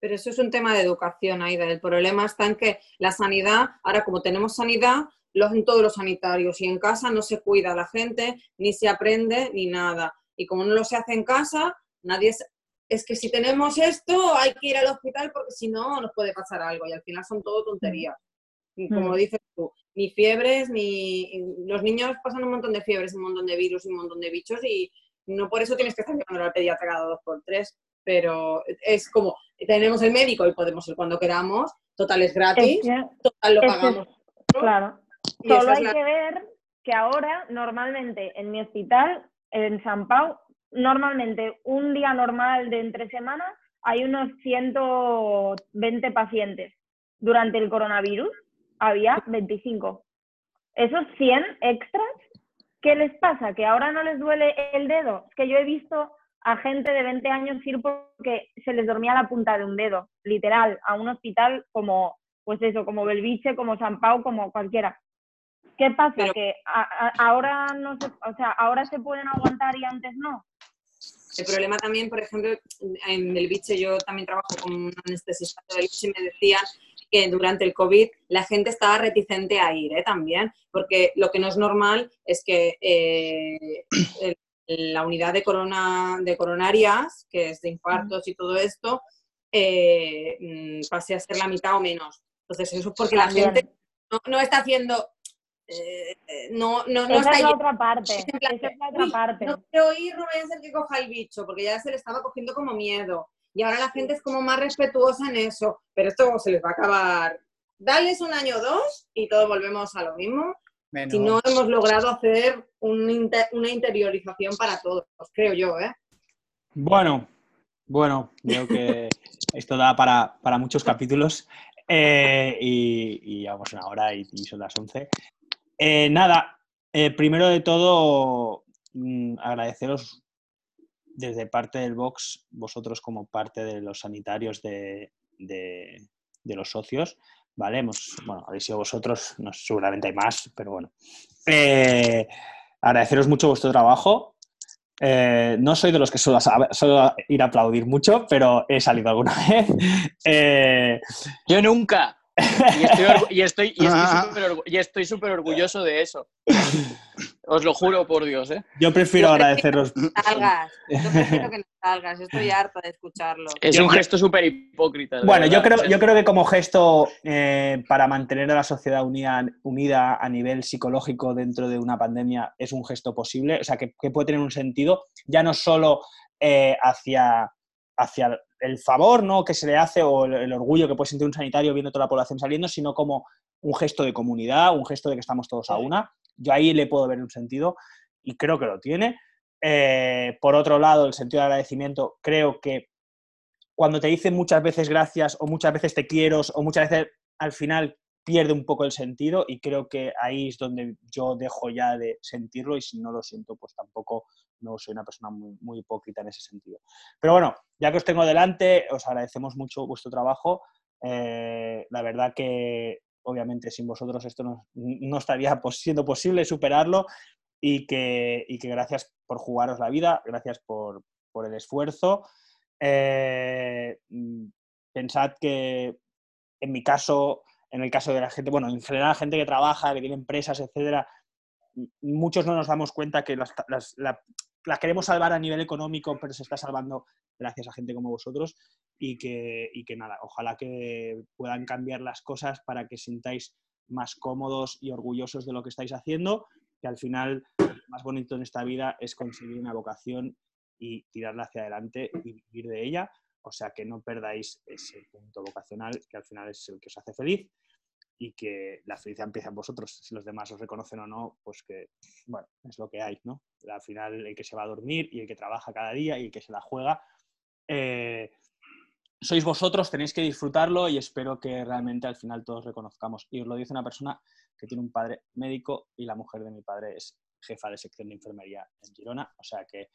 Pero eso es un tema de educación, Aida. El problema está en que la sanidad, ahora como tenemos sanidad, lo hacen todos los sanitarios y en casa no se cuida a la gente, ni se aprende, ni nada. Y como no lo se hace en casa, nadie es, es que si tenemos esto hay que ir al hospital porque si no nos puede pasar algo y al final son todo tonterías. Y como Mm. dices tú, ni fiebres, ni los niños pasan un montón de fiebres, un montón de virus, un montón de bichos y no por eso tienes que estar llevando al pediatra cada dos por tres, pero es como tenemos el médico y podemos ir cuando queramos, total es gratis, Es que- total lo es pagamos. claro. y Solo hay la- que ver que ahora, normalmente, en mi hospital, en San Pau, normalmente un día normal de entre semanas hay unos 120 pacientes. Durante el coronavirus había 25. Esos 100 extras, ¿qué les pasa? ¿Que ahora no les duele el dedo? Es que yo he visto a gente de 20 años ir porque se les dormía la punta de un dedo, literal, a un hospital como, pues eso, como Belviche, como San Pau, como cualquiera. ¿Qué pasa? Pero- que a- a- ahora no se, o sea, ahora se pueden aguantar y antes no. El problema también, por ejemplo, en el biche yo también trabajo con un anestesista biche y me decían que durante el COVID la gente estaba reticente a ir ¿eh? también, porque lo que no es normal es que eh, el- la unidad de, corona, de coronarias, que es de infartos y todo esto, eh, mm, pase a ser la mitad o menos. Entonces, eso es porque la También. gente no, no está haciendo... eh, no, no, no Esa está es la otra parte. Esa es la otra "Uy, parte. No quiero ir, no vaya a ser que coja el bicho, porque ya se le estaba cogiendo como miedo. Y ahora la gente es como más respetuosa en eso, pero esto se les va a acabar. Dales un año o dos y todos volvemos a lo mismo. Si no hemos logrado hacer un una interiorización para todos, creo yo, ¿eh? Bueno, bueno, creo que esto da para, para muchos capítulos eh, y, y llevamos una hora y, y son las 11. Eh, nada, eh, primero de todo, mm, agradeceros desde parte del Vox, vosotros como parte de los sanitarios de, de- de los socios, ¿vale? Hemos, bueno, habéis sido vosotros, no, seguramente hay más, pero bueno. Eh, agradeceros mucho vuestro trabajo. Eh, no soy de los que suelo, ir a aplaudir mucho, pero he salido alguna vez. Eh, Yo nunca. Y estoy, orgu- y estoy, y estoy súper orgu- y estoy súper orgulloso de eso. Os lo juro por Dios, ¿eh? yo prefiero Yo agradeceros. Salgas. Yo prefiero que no salgas. Estoy harta de escucharlo. Es un gesto súper hipócrita. Bueno, yo creo, yo creo que como gesto eh, para mantener a la sociedad unida, unida a nivel psicológico dentro de una pandemia es un gesto posible, o sea, que, que puede tener un sentido, ya no solo eh, hacia, hacia el favor ¿no? que se le hace o el, el orgullo que puede sentir un sanitario viendo toda la población saliendo, sino como un gesto de comunidad, un gesto de que estamos todos a una. Yo ahí le puedo ver un sentido y creo que lo tiene. Eh, por otro lado, el sentido de agradecimiento, creo que cuando te dicen muchas veces gracias o muchas veces te quiero o muchas veces al final pierde un poco el sentido y creo que ahí es donde yo dejo ya de sentirlo y si no lo siento pues tampoco no soy una persona muy, muy hipócrita en ese sentido. Pero bueno, ya que os tengo delante, os agradecemos mucho vuestro trabajo. Eh, la verdad que obviamente sin vosotros esto no, no estaría siendo posible superarlo y que, y que gracias por jugaros la vida, gracias por, por el esfuerzo. Eh, mm, pensad que en mi caso, en el caso de la gente, bueno, en general gente que trabaja, que tiene empresas, etcétera, muchos no nos damos cuenta que las, las- la, la queremos salvar a nivel económico, pero se está salvando gracias a gente como vosotros y que, y que nada, ojalá que puedan cambiar las cosas para que sintáis más cómodos y orgullosos de lo que estáis haciendo, que al final lo más bonito en esta vida es conseguir una vocación y tirarla hacia adelante y vivir de ella. O sea, que no perdáis ese punto vocacional que al final es el que os hace feliz y que la felicidad empieza en vosotros. Si los demás os reconocen o no, pues que, bueno, es lo que hay, ¿no? Al final el que se va a dormir y el que trabaja cada día y el que se la juega, eh, sois vosotros, tenéis que disfrutarlo y espero que realmente al final todos reconozcamos. Y os lo dice una persona que tiene un padre médico y la mujer de mi padre es jefa de sección de enfermería en Girona, o sea que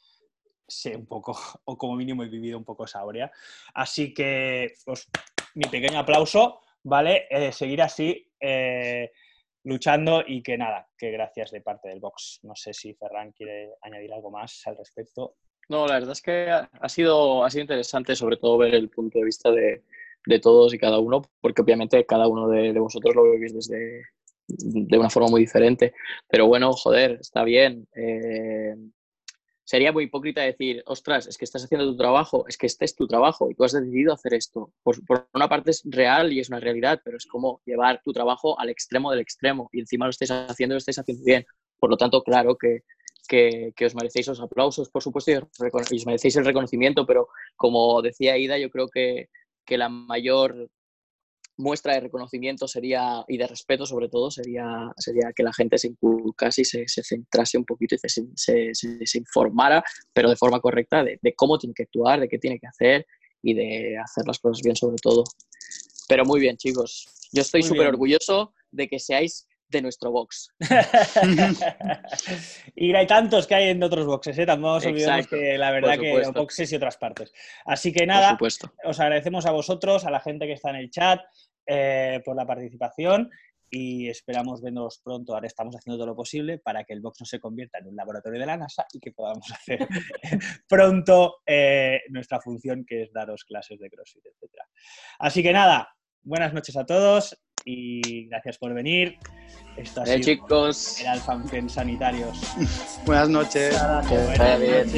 sé un poco, o como mínimo he vivido un poco esa aurea. Así que, pues, mi pequeño aplauso, ¿vale? Seguir así, eh, luchando y que nada, que gracias de parte del box. No sé si Ferran quiere añadir algo más al respecto. No, la verdad es que ha sido, ha sido interesante sobre todo ver el punto de vista de, de todos y cada uno, porque obviamente cada uno de, de vosotros lo vivís desde, de una forma muy diferente. Pero bueno, joder, está bien. Eh, sería muy hipócrita decir, ostras, es que estás haciendo tu trabajo, es que este es tu trabajo y tú has decidido hacer esto. Por, una parte es real y es una realidad, pero es como llevar tu trabajo al extremo del extremo y encima lo estáis haciendo lo estáis haciendo bien. Por lo tanto, claro que, que, os merecéis los aplausos, por supuesto, y os, y os merecéis el reconocimiento, pero como decía Ida, yo creo que, que la mayor muestra de reconocimiento sería, y de respeto sobre todo, sería, sería que la gente se inculcase y se, se centrase un poquito y se, se, se- informara, pero de forma correcta, de, de cómo tiene que actuar, de qué tiene que hacer y de hacer las cosas bien sobre todo. Pero muy bien, chicos. Yo estoy súper orgulloso de que seáis de nuestro box. y hay tantos que hay en otros boxes, ¿eh? Tampoco nos olvidemos Exacto, que la verdad que supuesto. boxes y otras partes. Así que nada, os agradecemos a vosotros, a la gente que está en el chat, eh, por la participación y esperamos vernos pronto. Ahora estamos haciendo todo lo posible para que el box no se convierta en un laboratorio de la NASA y que podamos hacer pronto eh, nuestra función, que es daros clases de CrossFit, etc. Así que nada, buenas noches a todos y gracias por venir. Esto ha Eh, sido chicos, el Alfanfen Sanitarios. Buenas noches. Buenas noches.